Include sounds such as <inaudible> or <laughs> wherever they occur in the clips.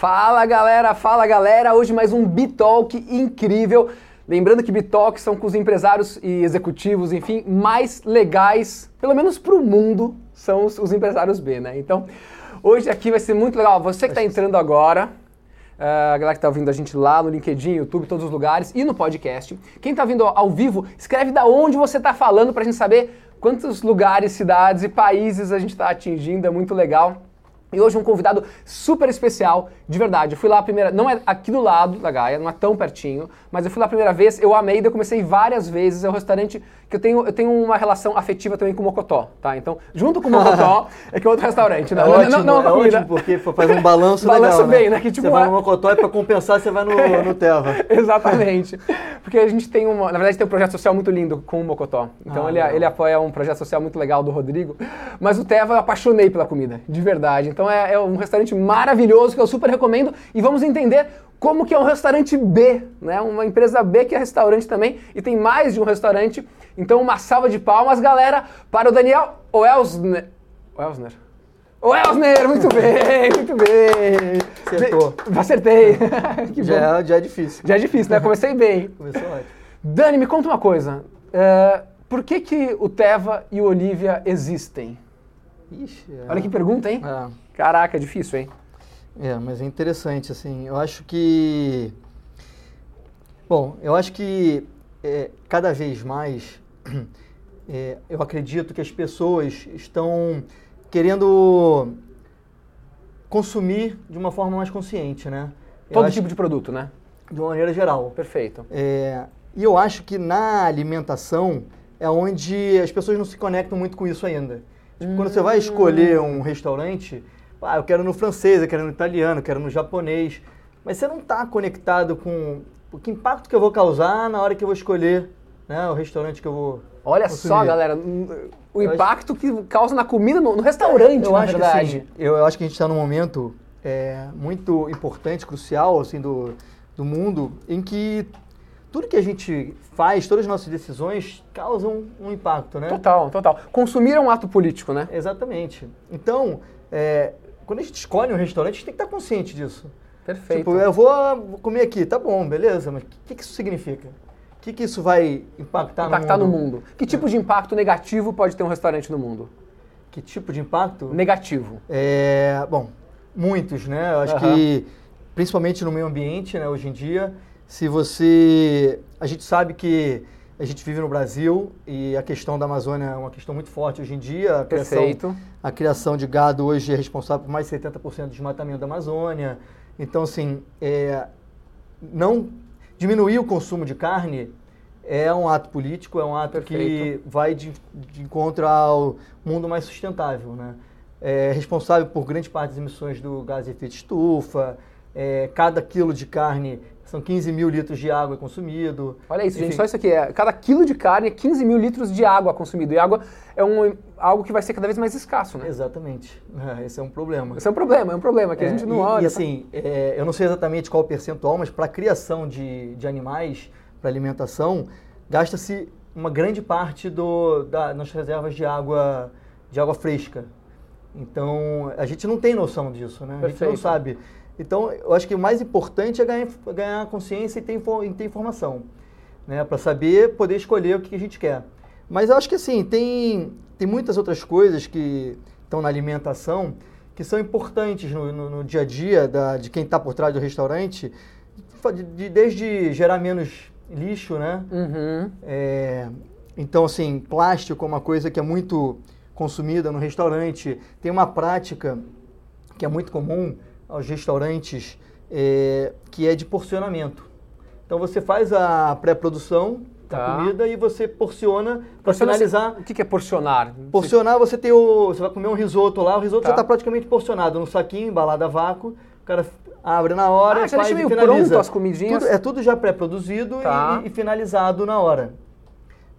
Fala galera, fala galera! Hoje mais um Bitalk incrível. Lembrando que Bitalk são com os empresários e executivos, enfim, mais legais, pelo menos para o mundo, são os, os, empresários B, né? Então, hoje aqui vai ser muito legal. Você que está entrando agora, Uh, a galera que está ouvindo a gente lá no LinkedIn, YouTube, todos os lugares e no podcast. Quem está vindo ao vivo, escreve da onde você está falando para a gente saber quantos lugares, cidades e países a gente está atingindo. É muito legal. E hoje um convidado super especial, de verdade. Eu fui lá a primeira, não é aqui do lado da Gaia, não é tão pertinho, mas eu fui lá a primeira vez, eu amei, eu comecei várias vezes, é um restaurante que eu tenho, eu tenho uma relação afetiva também com o Mocotó, tá? Então, junto com o Mocotó, <laughs> é que é outro restaurante, né? É ótimo, não, não, não é ótimo, porque faz um balanço balanço legal, bem, né? né? Que, tipo, você vai no Mocotó e para compensar você vai no, <laughs> no Teva. Exatamente. Porque a gente tem uma, na verdade tem um projeto social muito lindo com o Mocotó. Então ah, ele, ele apoia um projeto social muito legal do Rodrigo, mas o Teva eu apaixonei pela comida, de verdade. Então é, é um restaurante maravilhoso que eu super recomendo e vamos entender como que é um restaurante B, né? Uma empresa B que é restaurante também e tem mais de um restaurante. Então uma salva de palmas, galera, para o Daniel Oelsner. Oelsner. Oelsner, muito <laughs> bem, muito bem. Acertou. Acertei. <laughs> <laughs> que já, já é difícil. Já é difícil, né? Comecei bem. Começou ótimo. Dani, me conta uma coisa. Uh, por que, que o Teva e o Olivia existem? Ixi, é... Olha que pergunta, hein? É. Caraca, é difícil, hein? É, mas é interessante, assim, eu acho que... Bom, eu acho que é, cada vez mais <clears throat> é, eu acredito que as pessoas estão querendo consumir de uma forma mais consciente, né? Todo tipo de produto, né? De uma maneira geral. Perfeito. É, e eu acho que na alimentação é onde as pessoas não se conectam muito com isso ainda. Tipo, hum. Quando você vai escolher um restaurante, ah, eu quero no francês, eu quero no italiano, eu quero no japonês. Mas você não está conectado com o que impacto que eu vou causar na hora que eu vou escolher né, o restaurante que eu vou. Olha consumir. só, galera, o eu impacto acho... que causa na comida no, no restaurante, eu na acho verdade. Que, assim, eu, eu, acho que a gente está num momento é, muito importante, crucial assim, do, do mundo, em que tudo que a gente faz, todas as nossas decisões causam um impacto, né? Total, total. Consumir é um ato político, né? Exatamente. Então, é, quando a gente escolhe um restaurante, a gente tem que estar consciente disso. Perfeito. Tipo, eu vou comer aqui, tá bom, beleza, mas o que, que isso significa? O que, que isso vai impactar, impactar no mundo? no mundo? Que tipo de impacto negativo pode ter um restaurante no mundo? Que tipo de impacto? Negativo. É, bom, muitos, né? Eu acho uhum. que, principalmente no meio ambiente, né, hoje em dia, se você... A gente sabe que a gente vive no Brasil e a questão da Amazônia é uma questão muito forte hoje em dia. A criação, Perfeito. A criação de gado hoje é responsável por mais de 70% do desmatamento da Amazônia. Então, assim, é, não diminuir o consumo de carne é um ato político, é um ato Perfeito. que vai de, de encontro ao mundo mais sustentável, né? É responsável por grande parte das emissões do gás de efeito estufa, é, cada quilo de carne são 15 mil litros de água consumido. Olha isso, Enfim. gente, só isso aqui. É, cada quilo de carne é 15 mil litros de água consumido. E água é um, algo que vai ser cada vez mais escasso, né? Exatamente. É, <laughs> esse é um problema. Esse é um problema, é um problema que é, a gente não e, olha. E assim, é, eu não sei exatamente qual o percentual, mas para a criação de, de animais, para alimentação, gasta-se uma grande parte do, da, nas reservas de água, de água fresca. Então, a gente não tem noção disso, né? A gente não sabe então, eu acho que o mais importante é ganhar, ganhar consciência e ter, e ter informação, né? Para saber, poder escolher o que a gente quer. Mas eu acho que assim, tem, tem muitas outras coisas que estão na alimentação que são importantes no, no, no dia a dia da, de quem está por trás do restaurante, de, de, desde gerar menos lixo, né? Uhum. É, então, assim, plástico é uma coisa que é muito consumida no restaurante. Tem uma prática que é muito comum, aos restaurantes é, que é de porcionamento. Então você faz a pré-produção da tá. comida e você porciona para finalizar. O que é porcionar? Porcionar, você tem o. Você vai comer um risoto lá, o risoto tá. já está praticamente porcionado no saquinho, embalado a vácuo. O cara abre na hora, ah, já faz meio e finaliza. pronto as comidinhas? Tudo, é tudo já pré-produzido tá. e, e, finalizado na hora.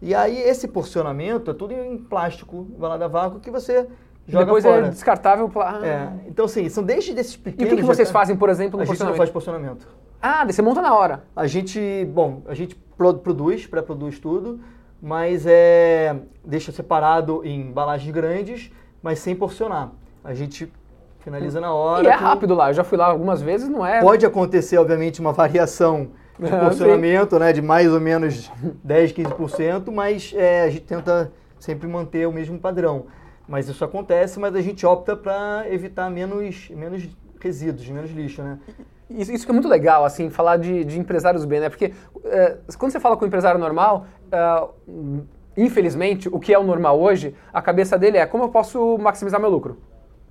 E aí esse porcionamento é tudo em plástico, embalado a vácuo, que você Joga Depois fora. é descartável. Ah. É. Então, assim, são desde desses pequenos... E o que, que vocês já... fazem, por exemplo, no A gente não faz porcionamento. Ah, você monta na hora. A gente, bom, a gente produz, pré-produz tudo, mas é, deixa separado em embalagens grandes, mas sem porcionar. A gente finaliza na hora. E é rápido lá, eu já fui lá algumas vezes, não é? Pode acontecer, obviamente, uma variação de <laughs> porcionamento, né, de mais ou menos 10, 15%, mas é, a gente tenta sempre manter o mesmo padrão. Mas isso acontece, mas a gente opta para evitar menos, menos resíduos, menos lixo, né? Isso, isso que é muito legal, assim, falar de, de empresários bem, né? Porque é, quando você fala com um empresário normal, é, infelizmente, o que é o normal hoje, a cabeça dele é como eu posso maximizar meu lucro?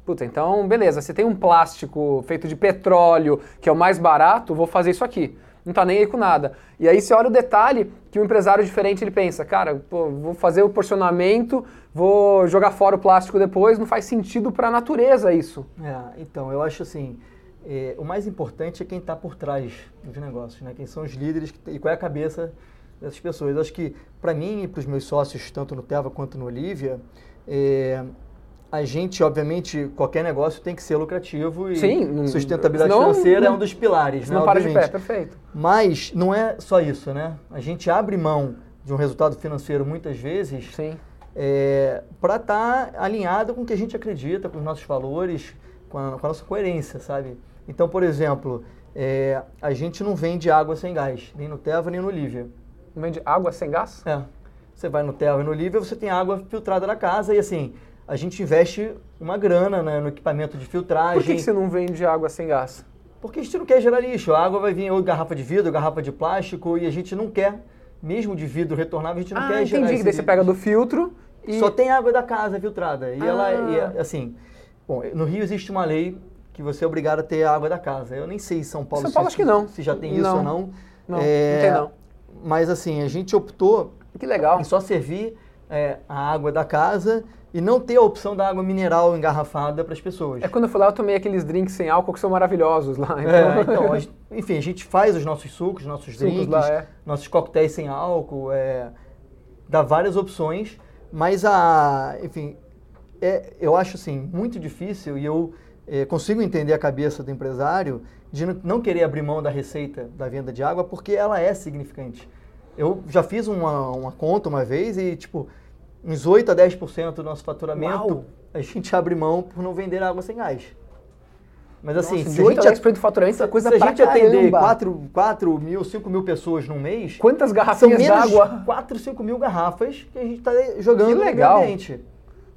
Puta, então beleza, você tem um plástico feito de petróleo, que é o mais barato, vou fazer isso aqui. Não tá nem aí com nada. E aí você olha o detalhe que um empresário diferente ele pensa, cara, pô, vou fazer o porcionamento, vou jogar fora o plástico depois, não faz sentido para a natureza isso. É, então, eu acho assim, é, o mais importante é quem está por trás dos negócios, né? Quem são os líderes e qual é a cabeça dessas pessoas. Eu acho que, para mim e para os meus sócios, tanto no Teva quanto no Olivia, é, a gente, obviamente, qualquer negócio tem que ser lucrativo e Sim, não- sustentabilidade senão financeira é não- um dos pilares, né? não para de obviamente. pé, perfeito. Mas não é só isso, né? A gente abre mão de um resultado financeiro muitas vezes Sim. Para estar alinhado com o que a gente acredita, com os nossos valores, com a, com a nossa coerência, sabe? Então, por exemplo, é, a gente não vende água sem gás, nem no Teva, nem no Olivia. Não vende água sem gás? É. Você vai no Teva e no Olivia, você tem água filtrada da casa e assim, a gente investe uma grana né, no equipamento de filtragem. Por que, que você não vende água sem gás? Porque a gente não quer gerar lixo. A água vai vir ou garrafa de vidro, ou garrafa de plástico, e a gente não quer, mesmo de vidro retornável, a gente não ah, quer gerar entendi. esse Que daí você pega do filtro e... Só tem água da casa filtrada. E ela, Ah. e é, assim, bom, no Rio existe uma lei que você é obrigado a ter água da casa. Eu nem sei em São Paulo, São Paulo se, acho que não. se já tem isso Não. ou não. Não, É, não tem não. Mas assim, a gente optou Que legal. em só servir é, a água da casa e não ter a opção da água mineral engarrafada para as pessoas. É quando eu fui lá, eu tomei aqueles drinks sem álcool que são maravilhosos lá. É, então, gente- enfim, a gente faz os nossos sucos, nossos Sucos drinks, lá, é. nossos coquetéis sem álcool, é, dá várias opções, mas a, enfim, é, eu acho assim muito difícil e eu é, consigo entender a cabeça do empresário de não- não querer abrir mão da receita da venda de água porque ela é significante. Eu já fiz uma, uma conta uma vez e tipo uns 8 a 10% do nosso faturamento Uau! a gente abre mão por não vender água sem gás. Mas assim, Nossa, se de a 8 a gente 10% do faturamento é coisa se a gente atender caramba. 4, 4 mil, 5 mil pessoas num mês, Quantas garrafinhas d'água? 4, 5 mil garrafas que a gente está jogando Que no legal. ambiente.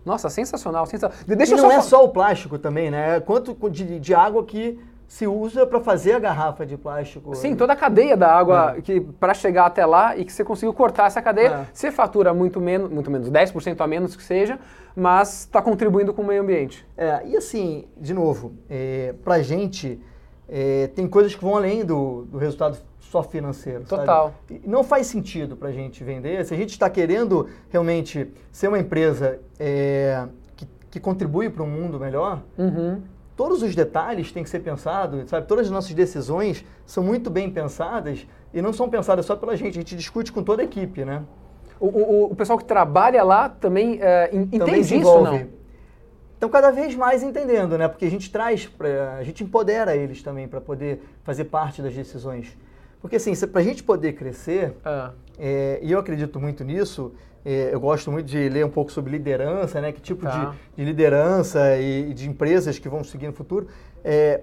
Nossa, sensacional, sensacional. E Deixa eu não é fa- só o plástico também, né? Quanto de, de água que se usa para fazer a garrafa de plástico. Sim, toda a cadeia da água que para chegar até lá e que você conseguiu cortar essa cadeia, É. você fatura muito menos, muito menos, 10% a menos que seja, mas está contribuindo com o meio ambiente. É, e assim, de novo, é, pra gente, é, tem coisas que vão além do, do resultado só financeiro. sabe? Total. E não faz sentido pra gente vender. Se a gente está querendo realmente ser uma empresa é, que, que contribui para um mundo melhor, Uhum. Todos os detalhes têm que ser pensados, sabe? Todas as nossas decisões são muito bem pensadas e não são pensadas só pela gente, a gente discute com toda a equipe, né? O, o- o pessoal que trabalha lá também é, en- Também entende se isso, envolve. não? Então, cada vez mais entendendo, né? Porque a gente traz, pra, a gente empodera eles também para poder fazer parte das decisões. Porque, assim, para a gente poder crescer, Ah, é, e eu acredito muito nisso, eu gosto muito de ler um pouco sobre liderança, né? Que tipo Tá. de, de liderança e, e de empresas que vão seguir no futuro.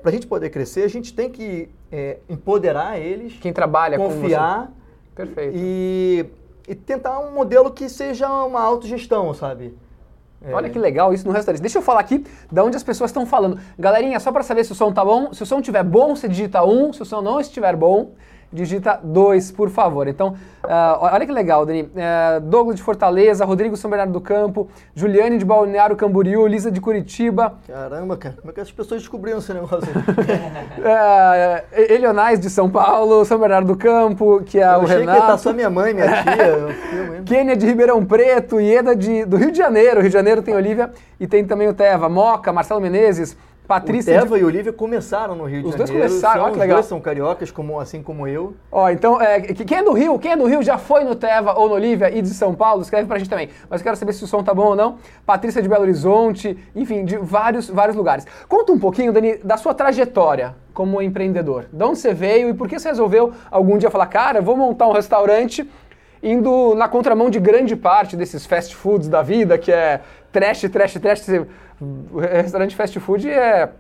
para a gente poder crescer, a gente tem que é, empoderar eles, quem trabalha com confiar você. Perfeito. e, e tentar um modelo que seja uma autogestão, sabe? É, Olha que legal isso no restaurante. Deixa eu falar aqui de onde as pessoas estão falando. Galerinha, só para saber se o som tá bom. Se o som estiver bom, você digita 1. Um. Se o som não estiver bom, digita 2, por favor. Então, ah, olha que legal, Dani. Eh, Douglas de Fortaleza, Rodrigo São Bernardo do Campo, Juliane de Balneário Camboriú, Lisa de Curitiba, Caramba, cara, como é que as pessoas descobriram esse negócio? eh, <laughs> Elionais de São Paulo, São Bernardo do Campo, que é eu o achei Renato. que estar só minha mãe, minha tia. <laughs> Quênia de Ribeirão Preto, Ieda de, do Rio de Janeiro. Rio de Janeiro tem Olivia e tem também o Teva, Moca, Marcelo Menezes, O Patrícia. de- Teva e o Olivia começaram no Rio de Os dois Janeiro. começaram, são, olha que os legal. dois são cariocas, como, assim como eu. Ó, então, é, que- quem é do Rio, quem é do Rio já foi no Teva ou no Olivia e de São Paulo, escreve pra gente também. Mas eu quero saber se o som tá bom ou não. Patrícia de Belo Horizonte, enfim, de vários, vários lugares. Conta um pouquinho, Dani, da sua trajetória como empreendedor. De onde você veio e por que você resolveu algum dia falar, cara, eu vou montar um restaurante indo na contramão de grande parte desses fast foods da vida, que é trash, trash, trash. Você o <laughs> restaurante fast food é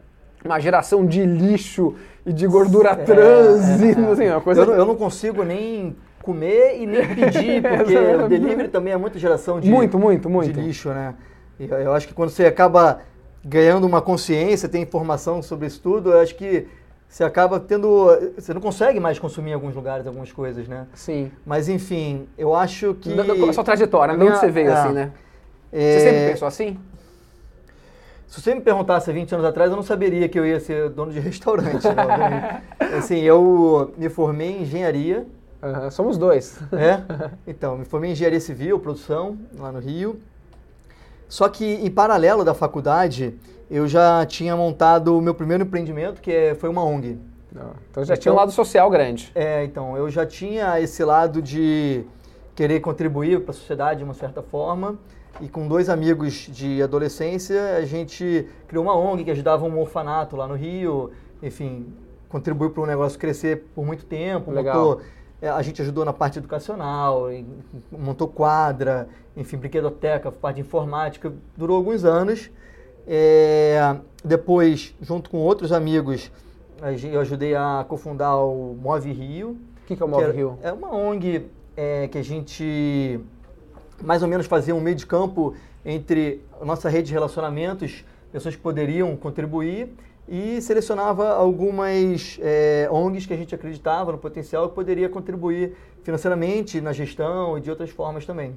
uma geração de lixo e de gordura trans, e, assim, uma coisa... Eu, não- eu não consigo nem comer e nem pedir, <laughs> porque o delivery também é muita geração de, Muito, muito, muito. de lixo, né? Eu, eu acho que quando você acaba ganhando uma consciência, tem informação sobre isso tudo, eu acho que você acaba tendo. Você não consegue mais consumir em alguns lugares algumas coisas, né? Sim. Mas enfim, eu acho que. Da, da, sua trajetória, de onde você veio, é, assim, né? é, Você sempre pensou assim? Se você me perguntasse há 20 anos atrás, eu não saberia que eu ia ser dono de <laughs> restaurante. né? assim, eu me formei em engenharia. Somos dois. É? <laughs> Então, me formei em engenharia civil, produção, lá no Rio. Só que, em paralelo da faculdade, eu já tinha montado o meu primeiro empreendimento, que é- foi uma ONG. Então já tinha um lado social grande. É, então, eu já tinha esse lado de querer contribuir para a sociedade de uma certa forma. E com dois amigos de adolescência, a gente criou uma ONG que ajudava um orfanato lá no Rio. Enfim, contribuiu para o negócio crescer por muito tempo. Legal. Montou, é, a gente ajudou na parte educacional, montou quadra, enfim, brinquedoteca, parte de informática. Durou alguns anos. É, depois, junto com outros amigos, eu ajudei a cofundar o Move Rio. O que, que é o Move Rio? É uma ONG é, que a gente mais ou menos fazia um meio de campo entre a nossa rede de relacionamentos, pessoas que poderiam contribuir, e selecionava algumas é, ONGs que a gente acreditava no potencial que poderia contribuir financeiramente na gestão e de outras formas também.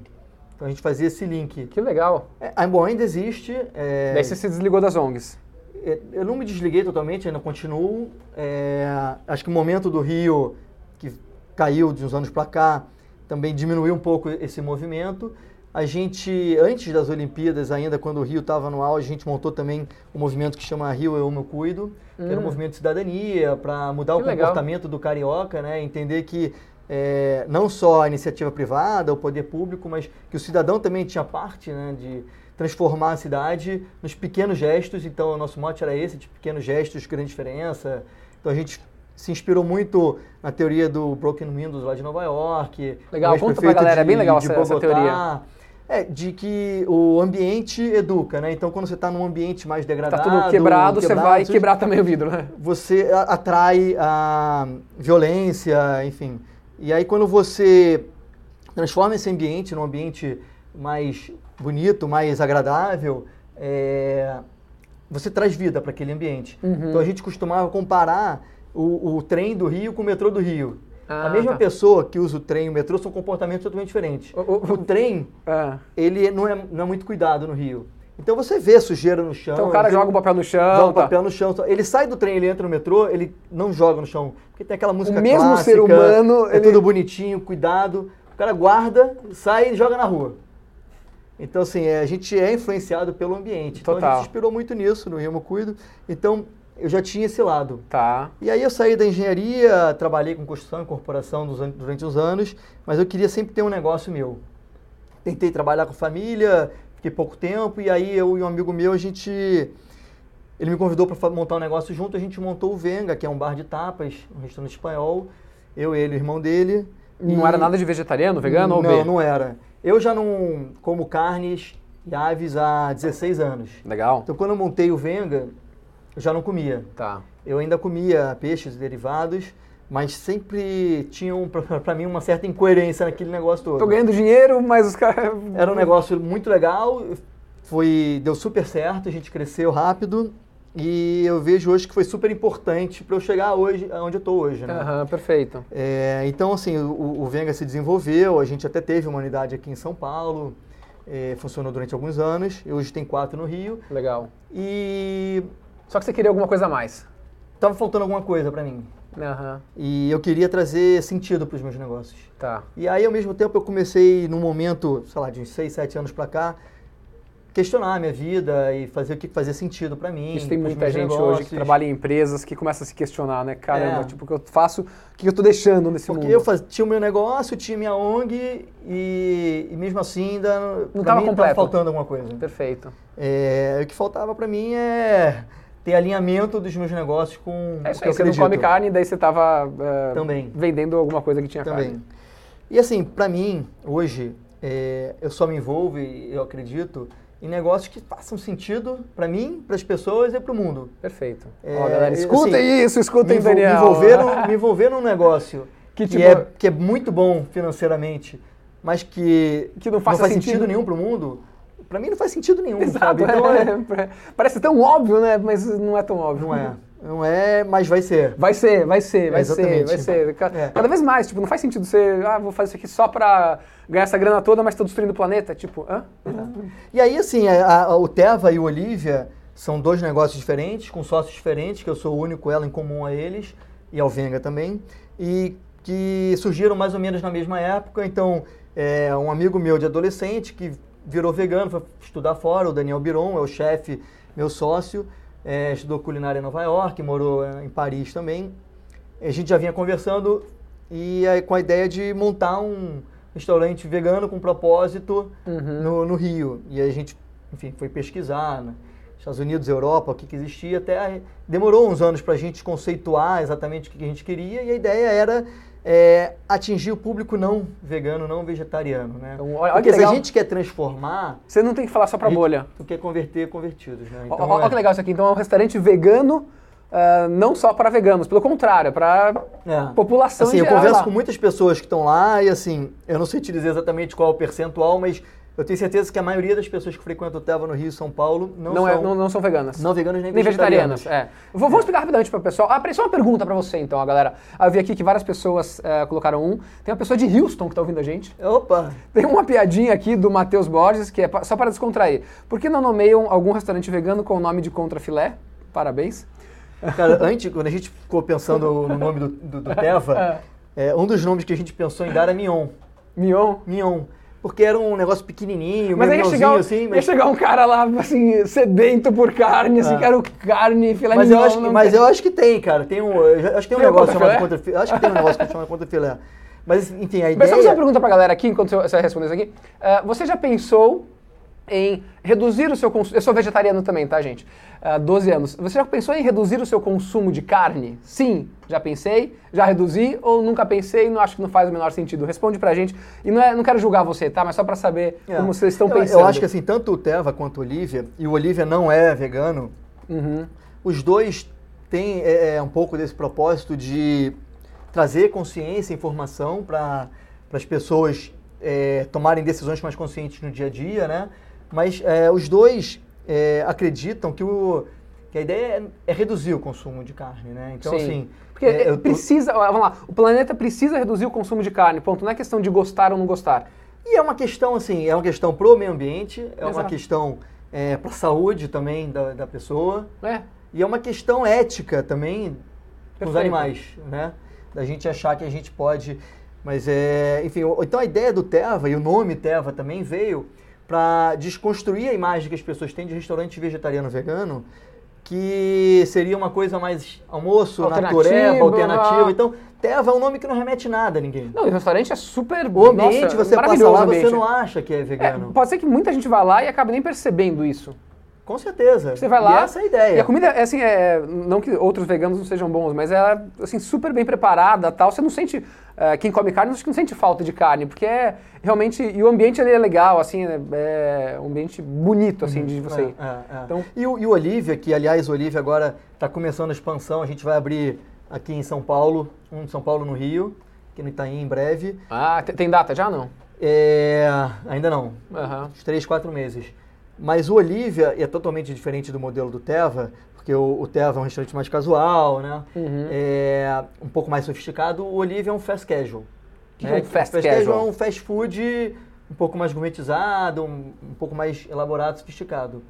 Então a gente fazia esse link. Que legal. É, a- bom, ainda existe. é, Daí você se desligou das ONGs. é, Eu não me desliguei totalmente, ainda continuo. É, acho que o momento do Rio, que caiu de uns anos para cá, também diminuiu um pouco esse movimento. A gente, antes das Olimpíadas, ainda quando o Rio estava no auge, a gente montou também um movimento que chama Rio Eu Me Cuido, que era um Hum. movimento de cidadania para mudar Que o legal. comportamento do carioca, né? Entender que é, não só a iniciativa privada, o poder público, mas que o cidadão também tinha parte né, de transformar a cidade nos pequenos gestos. Então, o nosso mote era esse, de pequenos gestos, grande diferença. Então, a gente se inspirou muito na teoria do Broken Windows lá de Nova York. Legal, conta pra galera, é bem de- legal de essa- essa teoria. É, de que o ambiente educa, né? Então, quando você está num ambiente mais Tá degradado... tudo quebrado, você vai quebrar também o vidro, né? você atrai a violência, enfim. E aí quando você transforma esse ambiente num ambiente mais bonito, mais agradável, é, você traz vida para aquele ambiente. Uhum. Então a gente costumava comparar o, o trem do Rio com o metrô do Rio. Ah, a mesma tá. pessoa que usa o trem e o metrô são comportamentos totalmente diferentes. O- o- O trem, Ah. ele não é, não é muito cuidado no Rio. Então você vê sujeira no chão. Então o cara joga o papel no chão. joga o tá. papel no chão. Ele sai do trem, ele entra no metrô, ele não joga no chão. Porque tem aquela música mesmo clássica, ser humano, é ele- tudo bonitinho, cuidado. O cara guarda, sai e joga na rua. Então, assim, é, a gente é influenciado pelo ambiente. Então, a Total. gente inspirou muito nisso, no Remo Cuido. Então, eu já tinha esse lado. Tá. E aí eu saí da engenharia, trabalhei com construção e corporação durante uns anos, mas eu queria sempre ter um negócio meu. Tentei trabalhar com família, fiquei pouco tempo, e aí eu e um amigo meu, a gente... Ele me convidou para montar um negócio junto, a gente montou o Venga, que é um bar de tapas, um restaurante espanhol. Eu, ele, o irmão dele. Não E- era nada de vegetariano, vegano ou Não, B? não era. Eu já não como carnes e aves há 16 anos. Legal. Então quando eu montei o Venga, eu já não comia. Tá. Eu ainda comia peixes e derivados, mas sempre tinham <laughs> para mim uma certa incoerência naquele negócio todo. Tô ganhando dinheiro, mas os caras. <laughs> Era um negócio muito legal, foi deu super certo, a gente cresceu rápido e eu vejo hoje que foi super importante para eu chegar hoje onde eu estou hoje, né? Aham, perfeito. É, então, assim, o, o Venga se desenvolveu, a gente até teve uma unidade aqui em São Paulo, é, funcionou durante alguns anos, hoje tem quatro no Rio, Legal. e Só que você queria alguma coisa a mais. tava faltando alguma coisa para mim. Aham. E eu queria trazer sentido para os meus negócios. Tá. E aí, ao mesmo tempo, eu comecei, num momento, sei lá, de uns 6, 7 anos para cá, questionar a minha vida e fazer o que fazia sentido para mim. Isso tem muita gente hoje negócios. que trabalha em empresas que começa a se questionar, né? Caramba, É. tipo, o que eu faço, o que eu tô deixando nesse Porque mundo? eu faz, tinha o meu negócio, tinha minha ONG e, e mesmo assim ainda tava mim, completo. faltando alguma coisa. Perfeito. É, o que faltava para mim é ter alinhamento dos meus negócios com É isso o que aí, eu você não acredito. come carne, daí você tava é, Também. vendendo alguma coisa que tinha Também. carne. E assim, para mim, hoje, é, eu só me envolvo e eu acredito em negócios que façam sentido para mim, para as pessoas e para o mundo. Perfeito. É, Ó, galera, assim, escutem isso, escutem, me, Daniel. Me envolver, num, me envolver num negócio Que que, tipo- é, que é muito bom financeiramente, mas que, Que não faça faz sentido. sentido, nenhum para o mundo, para mim não faz sentido nenhum, Exato? Então é- é- parece tão óbvio, né? Mas não é tão óbvio. não é. Não é, mas vai ser. Vai ser, vai ser, vai É, ser, vai ser. Ca- É. Cada vez mais, tipo, não faz sentido você, ah, vou fazer isso aqui só pra ganhar essa grana toda, mas tô destruindo o planeta. Tipo, hã? E aí, assim, a- a- o Teva e o Olivia são dois negócios diferentes, com sócios diferentes, que eu sou o único ela em comum a eles, e ao Venga também, e que surgiram mais ou menos na mesma época. Então, é, um amigo meu de adolescente que virou vegano, foi estudar fora, o Daniel Biron, é o chefe, meu sócio, é, estudou culinária em Nova York, morou é, em Paris também. A gente já vinha conversando e aí, com a ideia de montar um restaurante vegano com propósito Uhum. no, no Rio. E aí a gente, enfim, foi pesquisar, né? Estados Unidos, Europa, o que, que existia, até demorou uns anos para a gente conceituar exatamente o que, que a gente queria e a ideia era é, atingir o público não vegano, não vegetariano, né? Então, olha- olha Porque que se a gente quer transformar, Você não tem que falar só pra a gente- bolha. tu quer converter convertidos, né? Ó, ó é- que legal isso aqui. Então é um restaurante vegano, ah, não só para veganos, pelo contrário, é para É. população Assim, em eu geral converso lá. com muitas pessoas que estão lá e assim, eu não sei te dizer exatamente qual é o percentual, mas eu tenho certeza que a maioria das pessoas que frequentam o Teva no Rio e São Paulo não, Não, é, são, não, não são veganas. não veganos nem, Nem vegetarianos. vegetarianas, é. Vou, vou explicar rapidamente para o pessoal. Ah, só uma pergunta para você então, galera. Eu vi aqui que várias pessoas eh, colocaram um. Tem uma pessoa de Houston que está ouvindo a gente. Opa! Tem uma piadinha aqui do Matheus Borges, que é só para descontrair. Por que não nomeiam algum restaurante vegano com o nome de contrafilé? Parabéns. Cara, antes, quando a gente ficou pensando no nome do, do, do Teva, <laughs> é, um dos nomes que a gente pensou em dar é Mignon. Mion. Mignon. Porque era um negócio pequenininho, Mas ia chegar, assim, ia mas... chegar um cara lá, assim, sedento por carne, assim, Ah. quero carne, filé Mas eu, mignon, acho que, não mas eu acho que tem, cara. Tem um, acho que tem um Tem negócio chamado contra Acho que tem um negócio que chama contra filé. Mas, enfim, a <laughs> Mas ideia... só fazer uma pergunta pra galera aqui, enquanto você vai responder isso aqui. Ah, você já pensou em reduzir o seu consumo... Eu sou vegetariano também, tá, gente? Há 12 anos. Você já pensou em reduzir o seu consumo de carne? Sim, já pensei, já reduzi ou nunca pensei e não acho que não faz o menor sentido? Responde pra gente. E não, é, não quero julgar você, tá? Mas só pra saber É. como vocês estão eu, pensando. Eu acho que assim, tanto o Teva quanto o Olivia, e o Olivia não é vegano, Uhum. os dois têm é, é, um pouco desse propósito de trazer consciência e informação para as pessoas é, tomarem decisões mais conscientes no dia a dia, né? Mas é, os dois é, acreditam que, o, que a ideia é, é reduzir o consumo de carne, né? Então, Sim. assim... Porque é, é, tô- precisa, ó, vamos lá, o planeta precisa reduzir o consumo de carne, ponto. Não é questão de gostar ou não gostar. E é uma questão, assim, é uma questão pro meio ambiente, é uma Exato. questão é, para a saúde também da, da pessoa, É, e é uma questão ética também com os Perfeito. animais, né? Da gente achar que a gente pode... Mas é... Enfim, então a ideia do Teva, e o nome Teva também veio para desconstruir a imagem que as pessoas têm de restaurante vegetariano vegano, que seria uma coisa mais almoço, Alternativa, natureba, alternativa. ah. Então, Teva é um nome que não remete nada a ninguém. não, e o restaurante é super O ambiente, nossa, você passa lá, você não acha que é É, vegano. pode ser que muita gente vá lá e acabe nem percebendo isso. Com certeza. Você vai E lá. essa é a ideia. E a comida é assim, é, não que outros veganos não sejam bons, mas ela é assim, super bem preparada tal. Você não sente. eh, quem come carne, acho que não sente falta de carne, porque é realmente. E o ambiente ali é legal, assim, é, é um ambiente bonito, assim, de você. ir. É, é, é. Então- e, o, e o Olivia, que aliás o Olivia agora está começando a expansão, a gente vai abrir aqui em São Paulo, um em São Paulo no Rio, aqui no Itaim em breve. Ah, te- tem data já não? É, ainda não, Aham. uns três, quatro meses. Mas o Olivia é totalmente diferente do modelo do Teva, porque o, o Teva é um restaurante mais casual, né? Uhum. É um pouco mais sofisticado. O Olivia é um fast casual. que é um fast casual? é um fast food um pouco mais gourmetizado, um, um pouco mais elaborado, sofisticado.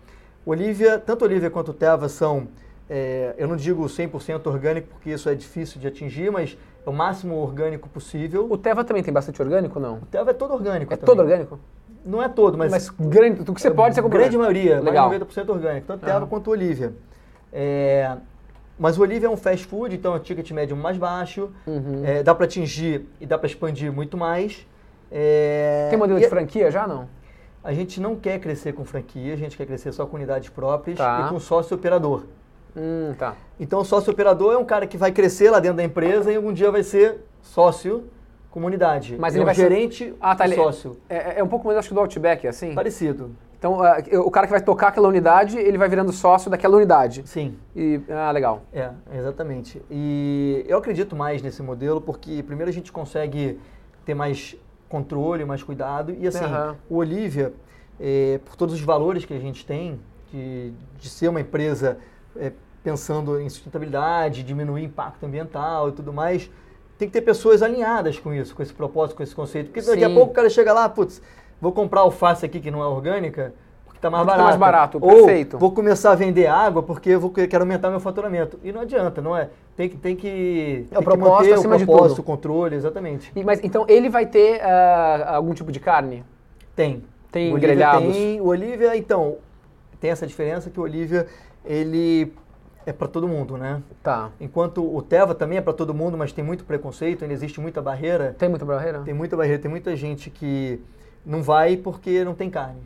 Olivia, tanto Olivia quanto o Teva são, é, eu não digo 100% orgânico, porque isso é difícil de atingir, mas é o máximo orgânico possível. O Teva também tem bastante orgânico não? O Teva é todo orgânico É também. todo orgânico? Não é todo, mas, Mas grande, o que você pode, você compra. grande maioria, Legal. mais de 90% orgânico, tanto Teva Aham. quanto Olivia. É, mas o Olivia é um fast food, então é o ticket médio mais baixo, Uhum. é, dá para atingir e dá para expandir muito mais. É, Tem modelo de franquia já não? A gente não quer crescer com franquia, a gente quer crescer só com unidades próprias Tá. e com sócio operador. Hum, tá. Então, o sócio operador é um cara que vai crescer lá dentro da empresa e algum dia vai ser sócio comunidade. Mas é ele um vai ser- gerente Ah, tá. ele- sócio. É, é um pouco mais, acho que do Outback, assim? Parecido. Então, uh, o cara que vai tocar aquela unidade, ele vai virando sócio daquela unidade. Sim. E, ah, legal. É, exatamente. E eu acredito mais nesse modelo porque, primeiro, a gente consegue ter mais controle, mais cuidado. E, assim, uhum. o Olivia, é, por todos os valores que a gente tem, de, de ser uma empresa é, pensando em sustentabilidade, diminuir impacto ambiental e tudo mais, tem que ter pessoas alinhadas com isso, com esse propósito, com esse conceito. Porque daqui Sim. a pouco o cara chega lá, putz, vou comprar alface aqui que não é orgânica, porque está mais barato. Tá mais barato, Ou perfeito. vou começar a vender água porque eu vou, quero aumentar meu faturamento. E não adianta, não é? Tem que, tem que, é, o propósito, o propósito, o controle, exatamente. E, mas então ele vai ter uh, algum tipo de carne? Tem. Tem o grelhados? Tem. O Olivia, então, tem essa diferença que o Olivia, ele é para todo mundo, né? Tá. Enquanto o Teva também é para todo mundo, mas tem muito preconceito, ainda existe muita barreira. Tem muita barreira? Tem muita barreira, tem muita gente que não vai porque não tem carne.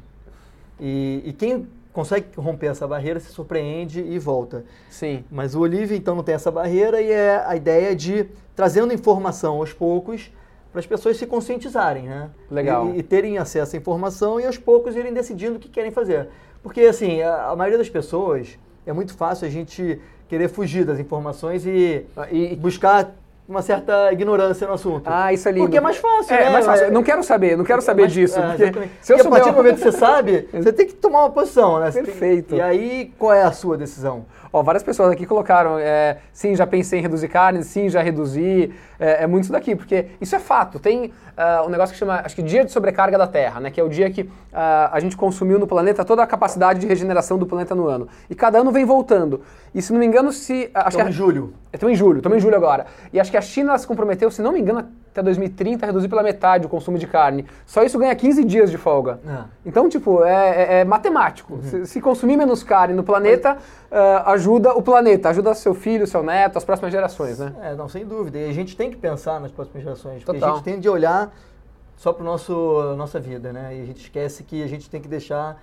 E, e quem consegue romper essa barreira se surpreende e volta. Sim. Mas o Olivia então não tem essa barreira e é a ideia de trazendo informação aos poucos para as pessoas se conscientizarem, né? Legal. E, e, terem acesso à informação e aos poucos irem decidindo o que querem fazer. Porque assim, a, a maioria das pessoas é muito fácil a gente querer fugir das informações e, e buscar uma certa ignorância no assunto. Ah, isso é lindo. Porque é mais fácil, é, né? É mais fácil. Não quero saber, não quero saber é mais, disso. É, porque se eu porque souber... a partir do momento que você sabe, <laughs> você tem que tomar uma posição, né? Perfeito. Tem... E aí, qual é a sua decisão? Ó, várias pessoas aqui colocaram, é, sim, já pensei em reduzir carne, sim, já reduzi. É, é muito isso daqui, porque isso é fato. Tem uh, um negócio que chama, acho que dia de sobrecarga da Terra, né? Que é o dia que uh, a gente consumiu no planeta toda a capacidade de regeneração do planeta no ano. E cada ano vem voltando. E se não me engano, se. Acho que em julho. Estamos em julho, estamos em julho agora. E acho que a China se comprometeu, se não me engano, até 2030 a reduzir pela metade o consumo de carne. Só isso ganha 15 dias de folga. É. Então, tipo, é, é, é matemático. Uhum. Se, se, consumir menos carne no planeta, uh, ajuda o planeta, ajuda seu filho, seu neto, as próximas gerações, né? É, não, sem dúvida. E a gente tem que pensar nas próximas gerações. Total. Porque a gente tem de olhar só para a nossa vida, né? E a gente esquece que a gente tem que deixar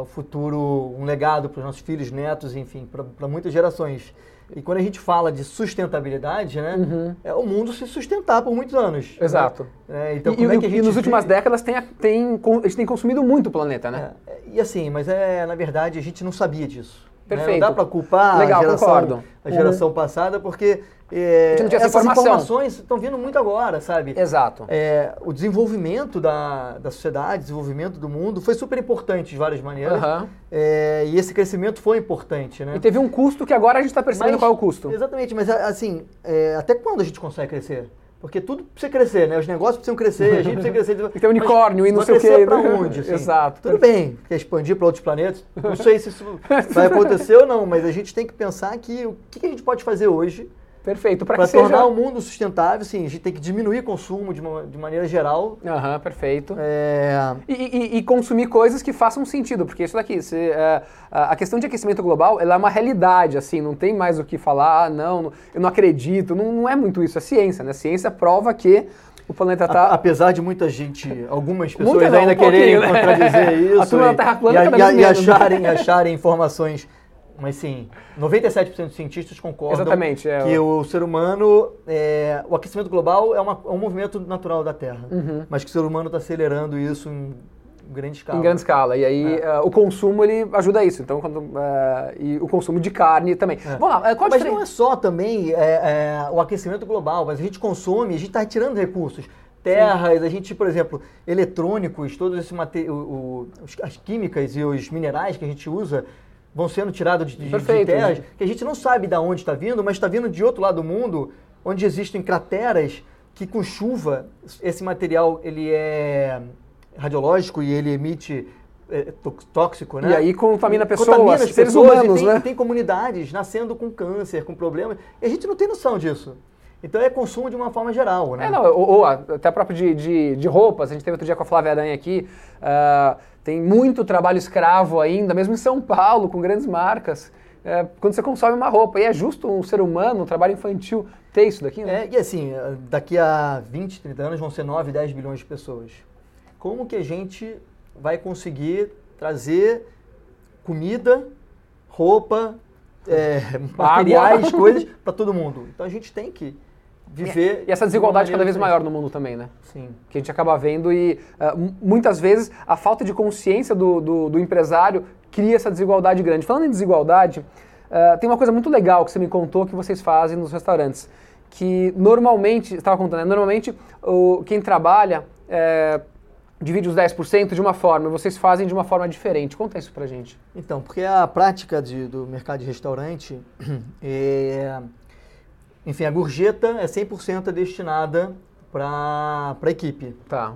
o futuro, um legado para os nossos filhos, netos, enfim, para muitas gerações. E quando a gente fala de sustentabilidade, né, uhum. é o mundo se sustentar por muitos anos. Né? Exato. Né? É, então, e, é e nas últimas décadas tem, tem, a gente tem consumido muito o planeta, né? É, e assim, mas é, na verdade a gente não sabia disso. Perfeito. Né? Não dá para culpar Legal, a geração, a geração uhum. passada, porque é, essas informação. informações estão vindo muito agora, sabe? Exato. É, o desenvolvimento da, da sociedade, desenvolvimento do mundo foi super importante de várias maneiras. Uhum. É, e esse crescimento foi importante, né? E teve um custo que agora a gente está percebendo mas, qual é o custo. Exatamente, mas assim, é, até quando a gente consegue crescer? Porque tudo precisa crescer, né? Os negócios precisam crescer, a gente precisa crescer. <laughs> Tem que ter unicórnio e não sei o quê. para onde? Assim? Exato. Tudo bem, quer expandir para outros planetas? Não sei se isso <laughs> vai acontecer ou não, mas a gente tem que pensar que o que a gente pode fazer hoje Perfeito. Para tornar seja... o mundo sustentável, sim, a gente tem que diminuir o consumo de, uma, de maneira geral. Aham, uhum, perfeito. É... E, e, e, consumir coisas que façam sentido, porque isso daqui, se, é, a questão de aquecimento global, ela é uma realidade, assim, não tem mais o que falar, ah, não, eu não acredito, não, não é muito isso, é ciência, né? A ciência prova que o planeta está... Apesar de muita gente, algumas pessoas ainda um quererem né? contradizer isso. <laughs> A turma e, Terra plana e, e, e acharem, acharem informações mas sim, 97% dos cientistas concordam Exatamente, é, que o ser humano, é, o aquecimento global é, uma, é, um movimento natural da Terra, uhum. mas que o ser humano está acelerando isso em grande escala. Em grande escala. E aí é. uh, o consumo ele ajuda isso. Então, quando, uh, e o consumo de carne também. É. Vamos lá, qual mas não é só também é, o aquecimento global, mas a gente consome, a gente está retirando recursos terras, Sim. a gente, por exemplo, eletrônicos, todos esse material, as químicas e os minerais que a gente usa, vão sendo tirados de, de, de terras que a gente não sabe de onde está vindo, mas está vindo de outro lado do mundo, onde existem crateras que com chuva esse material ele é radiológico e ele emite é, tóxico, né? E aí contamina pessoas, contamina seres pessoas, humanos, tem, né? Tem comunidades nascendo com câncer, com problemas, e a gente não tem noção disso. Então é consumo de uma forma geral, né? É, não, ou, ou até próprio de, de, de, roupas, a gente teve outro dia com a Flávia Aranha aqui, uh, tem muito trabalho escravo ainda, mesmo em São Paulo, com grandes marcas. É, quando você consome uma roupa, e é justo um ser humano, um trabalho infantil, ter isso daqui, né? É, e assim, daqui a 20, 30 anos vão ser 9, 10 bilhões de pessoas. Como que a gente vai conseguir trazer comida, roupa, é, materiais, coisas para todo mundo? Então a gente tem que viver. E essa de desigualdade cada maneira vez maior no mundo também, né? Sim. que a gente acaba vendo e mu- muitas vezes a falta de consciência do, do- do empresário cria essa desigualdade grande. Falando em desigualdade, ah, tem uma coisa muito legal que você me contou que vocês fazem nos restaurantes, que normalmente, estava contando, né? normalmente o, quem trabalha eh, divide os 10% de uma forma, vocês fazem de uma forma diferente. Conta isso pra gente. Então, porque a prática de- do mercado de restaurante <clears throat> é. Enfim, a gorjeta é 100% destinada para a equipe. Tá.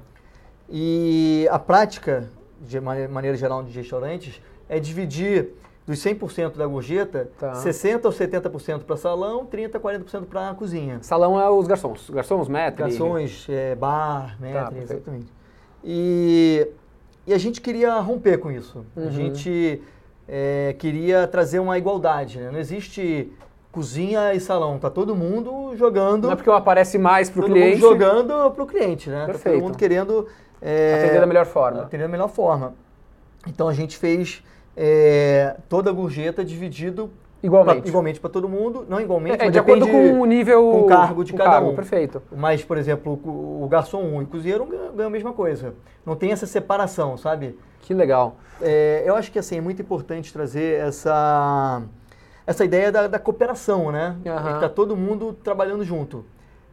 E a prática, de mane- maneira geral, de restaurantes, é dividir dos 100% da gorjeta, Tá. 60% ou 70% para salão, 30% a 40% para a cozinha. Salão é os garçons. Garçons, maître. Garçons, é, bar, né? Tá, exatamente. E, e a gente queria romper com isso. Uhum. A gente é, queria trazer uma igualdade. né? Não existe cozinha e salão. Tá todo mundo jogando. Não é porque um aparece mais pro todo cliente. mundo jogando para o cliente, né? Tá Perfeito. todo mundo querendo é, Atender da melhor forma. atender da melhor forma. Então a gente fez é, toda a gorjeta dividido Igualmente. pra- igualmente para todo mundo, não igualmente, É, de acordo com o nível. com o cargo de cada cargo, um. Perfeito. Mas, por exemplo, o, o garçom 1 e o cozinheiro ganham, ganham a mesma coisa. Não tem essa separação, sabe? Que legal. É, eu acho que assim, é muito importante trazer essa, essa ideia da, da cooperação, né? De tá todo mundo trabalhando junto.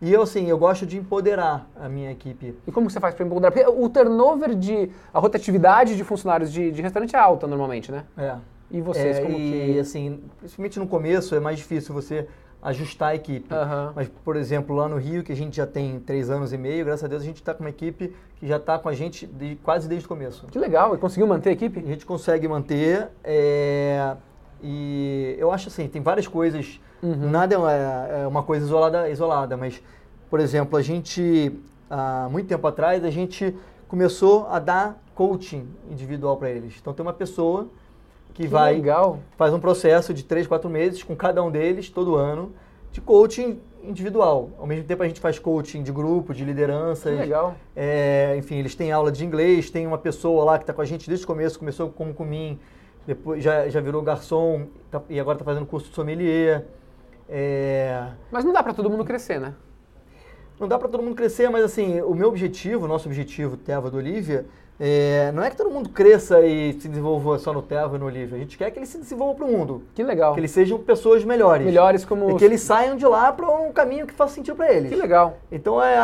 E eu, assim, eu gosto de empoderar a minha equipe. E como você faz para empoderar? Porque o turnover de. a rotatividade de funcionários de, de restaurante é alta normalmente, né? É. E vocês, É, como e, que. assim, principalmente no começo, é mais difícil você ajustar a equipe. Aham. Mas, por exemplo, lá no Rio, que a gente já tem três anos e meio, graças a Deus a gente está com uma equipe que já está com a gente de- quase desde o começo. Que legal. E conseguiu manter a A equipe? gente consegue manter. é, e eu acho assim, tem várias coisas. Uhum. Nada é, é uma coisa isolada, isolada, mas, por exemplo, a gente, há muito tempo atrás, a gente começou a dar coaching individual para eles. Então tem uma pessoa que, Que vai legal. faz um processo de três, quatro meses com cada um deles, todo ano, de coaching individual. Ao mesmo tempo a gente faz coaching de grupo, de Que lideranças. legal. É, enfim, eles têm aula de inglês, tem uma pessoa lá que está com a gente desde o começo, começou como com mim, depois já, já virou garçom tá- e agora está fazendo curso de sommelier. É, Mas não dá para todo mundo crescer, né? não dá para todo mundo crescer, mas assim, o meu objetivo, o nosso objetivo, Teva do Olivia, é, não é que todo mundo cresça e se desenvolva só no Teva e no Olivia. A gente quer que eles se desenvolvam para o mundo, Que legal. que eles sejam pessoas melhores. Melhores como. E que eles saiam de lá para um caminho que faça sentido para eles. Que legal. Então é,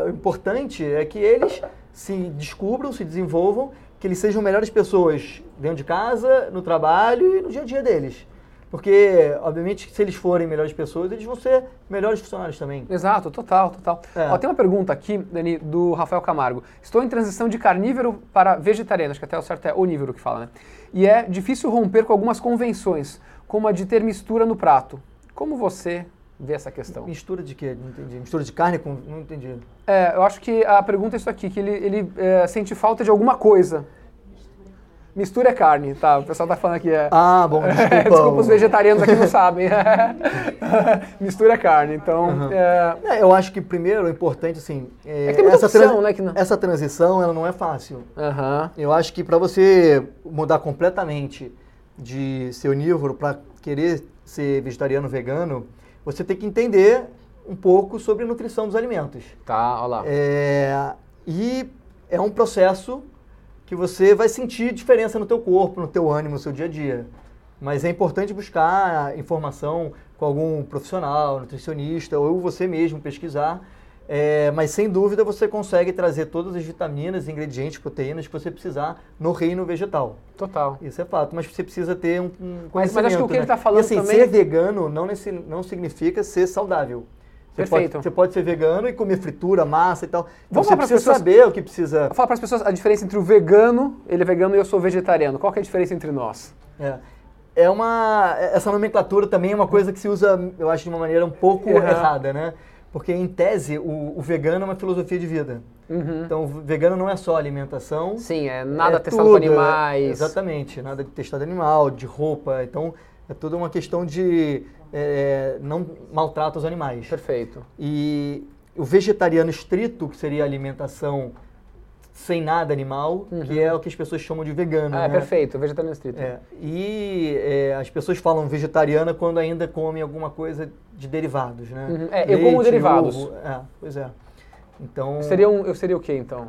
é- o importante é que eles se descubram, se desenvolvam, que eles sejam melhores pessoas dentro de casa, no trabalho e no dia a dia deles. Porque, obviamente, se eles forem melhores pessoas, eles vão ser melhores funcionários também. Exato, total, total. É. Ó, tem uma pergunta aqui, Dani, do Rafael Camargo. Estou em transição de carnívoro para vegetariano, acho que até o certo é onívoro que fala, né? E é difícil romper com algumas convenções, como a de ter mistura no prato. Como você vê essa questão? Mistura de quê? Não entendi. Mistura de carne com. Não entendi. É, eu acho que a pergunta é isso aqui, que ele, ele é, sente falta de alguma coisa. Mistura é carne, tá? O pessoal tá falando aqui. É, Ah, bom, <laughs> desculpa. Desculpa, os vegetarianos aqui não sabem. <laughs> Mistura é carne, então. é, É, eu acho que primeiro o importante, assim. É, É que tem muita essa, opção, né, que não- essa transição ela não é fácil. Aham. Eu acho que para você mudar completamente de ser onívoro para querer ser vegetariano vegano, você tem que entender um pouco sobre a nutrição dos alimentos. Tá, olha lá. É, e é um processo que você vai sentir diferença no teu corpo, no teu ânimo, no seu dia a dia. Mas é importante buscar informação com algum profissional, nutricionista, ou você mesmo pesquisar. É, mas sem dúvida você consegue trazer todas as vitaminas, ingredientes, proteínas que você precisar no reino vegetal. Total. Isso é fato, mas você precisa ter um, um Mas- mas acho que o que conhecimento, ele tá né? falando e assim, também- ser vegano não, nesse- não significa ser saudável. Você Perfeito. Pode, você pode ser vegano e comer fritura, massa e tal. Então Vamos você falar precisa pessoas- saber o que precisa. Fala para as pessoas a diferença entre o vegano, ele é vegano e eu sou vegetariano. Qual que é a diferença entre nós? É. É uma. Essa nomenclatura também é uma coisa que se usa, eu acho, de uma maneira um pouco errada, né? Porque, em tese, o, o vegano é uma filosofia de vida. Uhum. Então, o vegano não é só alimentação. Sim, é nada é testado tudo, com animais. é- exatamente, nada de testado animal, de roupa. Então, é toda uma questão de é, não maltrata os animais. Perfeito. E o vegetariano estrito, que seria a alimentação sem nada animal, que é o que as pessoas chamam de vegano. Ah, né? perfeito, vegetariano estrito. É, e é, as pessoas falam vegetariana quando ainda comem alguma coisa de derivados, né? Uhum. É, eu como derivados. ovo. É, pois é. Então, Seria um, eu seria o quê, então?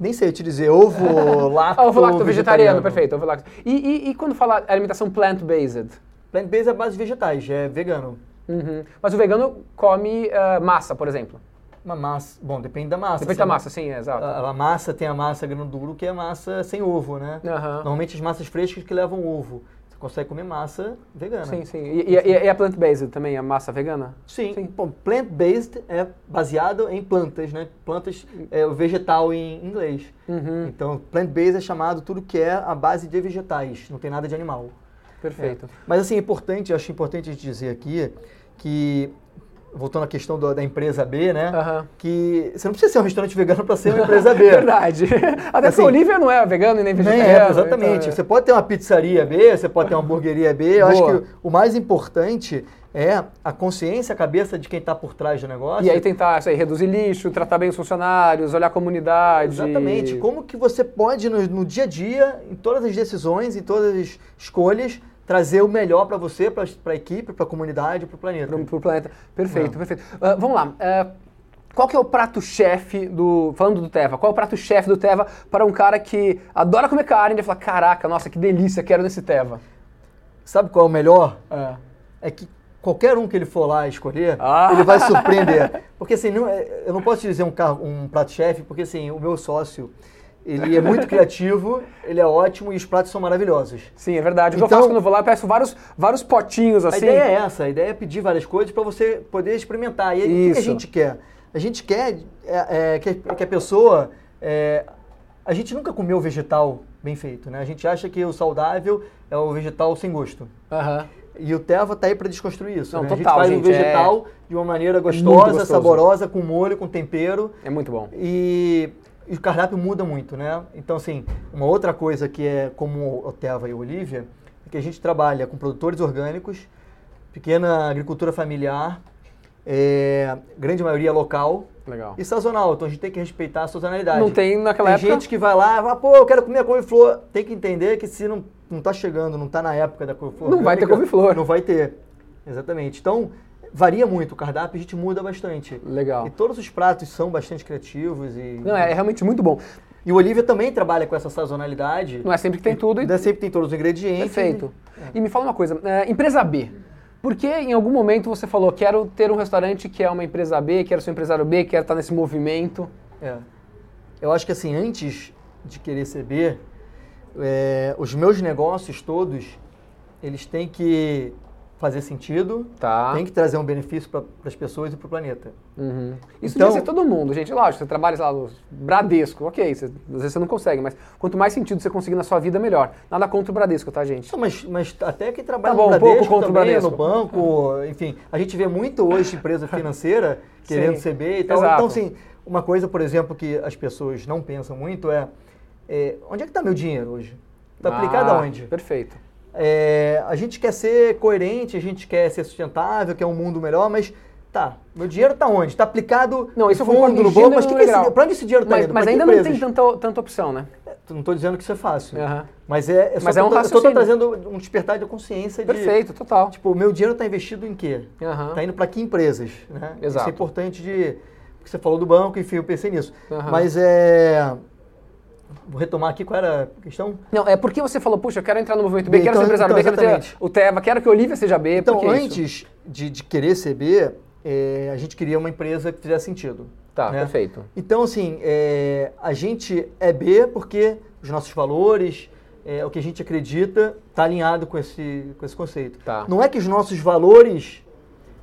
nem sei te dizer, ovo, lacto, <laughs> Ah, ovo lacto vegetariano, perfeito, ovo lacto. E, e, e quando fala alimentação plant-based? Plant-based é base de vegetais, é vegano. Uhum. Mas o vegano come ah, massa, por exemplo. Uma massa, bom, depende da massa. Depende Se da a ma- massa, sim, é, exato. A, a massa tem a massa grano duro, que é massa sem ovo, né? Aham. Normalmente as massas frescas que levam ovo. Você consegue comer massa vegana. Sim, sim. E, e, e a plant-based também, a massa vegana? Sim. Sim. Bom, plant-based é baseado em plantas, né? Plantas é o vegetal em inglês. Uhum. Então, plant-based é chamado tudo que é a base de vegetais, não tem nada de animal. Perfeito. É. Mas assim, é importante, eu acho importante a gente dizer aqui que, voltando à questão do- da empresa B, né? Aham. Que você não precisa ser um restaurante vegano para ser uma <laughs> empresa B. Verdade. <laughs> Até Assim, porque o Olivia não é vegano e nem Nem vegetariano. é, exatamente. então é. Você pode ter uma pizzaria B, você pode ter uma hamburgueria B. Eu acho Boa. que o mais importante é a consciência, a cabeça de quem está por trás do negócio. E aí tentar isso aí, reduzir lixo, tratar bem os funcionários, olhar a comunidade. Exatamente. Como que você pode, no, no dia a dia, em todas as decisões, em todas as escolhas, trazer o melhor para você, para a equipe, para a comunidade, para o planeta. Pro, pro planeta. Perfeito, É. perfeito. Ah, vamos lá. ah, qual que é o prato-chefe do. Falando do Teva, qual é o prato-chefe do Teva para um cara que adora comer carne e fala: caraca, nossa, que delícia, quero nesse Teva? Sabe qual é o melhor? Ah. É que qualquer um que ele for lá escolher, Ah. ele vai surpreender. Porque assim, não é- eu não posso te dizer um, carro- um prato-chefe, porque assim, o meu sócio, ele é muito criativo, ele é ótimo e os pratos são maravilhosos. Sim, é verdade. O que eu Então- faço quando eu vou lá, eu peço vários, vários potinhos A assim. ideia é essa, a ideia é pedir várias coisas para você poder experimentar. E aí, o que a gente quer? A gente quer é, é, que, que a pessoa. é, a gente nunca comeu vegetal bem feito, né? A gente acha que o saudável é o vegetal sem gosto. Aham. E o Teva tá aí para desconstruir isso. Não, né? a gente total, faz gente, um vegetal de uma maneira gostosa, saborosa, com molho, com tempero. É muito bom. E, e o cardápio muda muito, né? Então, assim, uma outra coisa que é comum ao Teva e ao Olivia é que a gente trabalha com produtores orgânicos, pequena agricultura familiar, é, grande maioria local Legal. e sazonal. Então a gente tem que respeitar a sazonalidade. Não tem naquela Tem época. gente que vai lá e fala, pô, eu quero comer a couve-flor. Tem que entender que se não, não tá chegando, não tá na época da couve-flor. Não vai ter couve-flor. Não vai ter. Exatamente. Então, varia muito o cardápio, a gente muda bastante. Legal. E todos os pratos são bastante criativos e... Não, é, é realmente muito bom. E o Olivia também trabalha com essa sazonalidade. Não é sempre que tem tudo e é sempre tem todos os ingredientes. Perfeito. E me fala uma coisa, é, empresa B. Por que em algum momento você falou, quero ter um restaurante que é uma empresa B, quero ser um empresário B, quero estar nesse movimento? É. Eu acho que assim, antes de querer ser B, é, os meus negócios todos, eles têm que fazer sentido, Tá. têm que trazer um benefício para as pessoas e para o planeta. Uhum. Isso Então- devia ser todo mundo, gente. Lógico, você trabalha, lá, no Bradesco, ok, você- às vezes você não consegue, mas quanto mais sentido você conseguir na sua vida, melhor. Nada contra o Bradesco, tá, gente? Não, mas, mas até que trabalha Tá bom, no um pouco Bradesco contra o também, Bradesco. no banco, enfim. A gente vê muito hoje empresa financeira <laughs> querendo ser B e tal. exato. Então, assim, uma coisa, por exemplo, que as pessoas não pensam muito é, é, onde é que está meu dinheiro hoje? Está aplicado Ah, aonde? Perfeito. É, a gente quer ser coerente, a gente quer ser sustentável, quer um mundo melhor, mas tá, meu dinheiro está onde? Está aplicado Não, isso fundo, no banco, mas que que é esse, pra onde esse dinheiro está Mas, indo? mas ainda não tem empresas? tanta, tanta opção, né? Não estou dizendo que isso é fácil, Aham. mas é, é só Mas é um tô- tô trazendo um despertar de consciência de... Perfeito, total. Tipo, meu dinheiro está investido em quê? Aham. Está indo para que empresas? Né? Isso Exato. é importante de. Porque você falou do banco, enfim, eu pensei nisso. Aham. Mas é. Vou retomar aqui qual era a questão. Não, é porque você falou, puxa, eu quero entrar no movimento B, B, quero então- ser empresário então, B, quero exatamente. o Teva, quero que o Olivia seja B. Então, isso? antes de, de querer ser B, é, a gente queria uma empresa que fizesse sentido. Tá, né? perfeito. Então, assim, é, a gente é B porque os nossos valores, é, o que a gente acredita, está alinhado com esse, com esse conceito. Tá. Não é que os nossos valores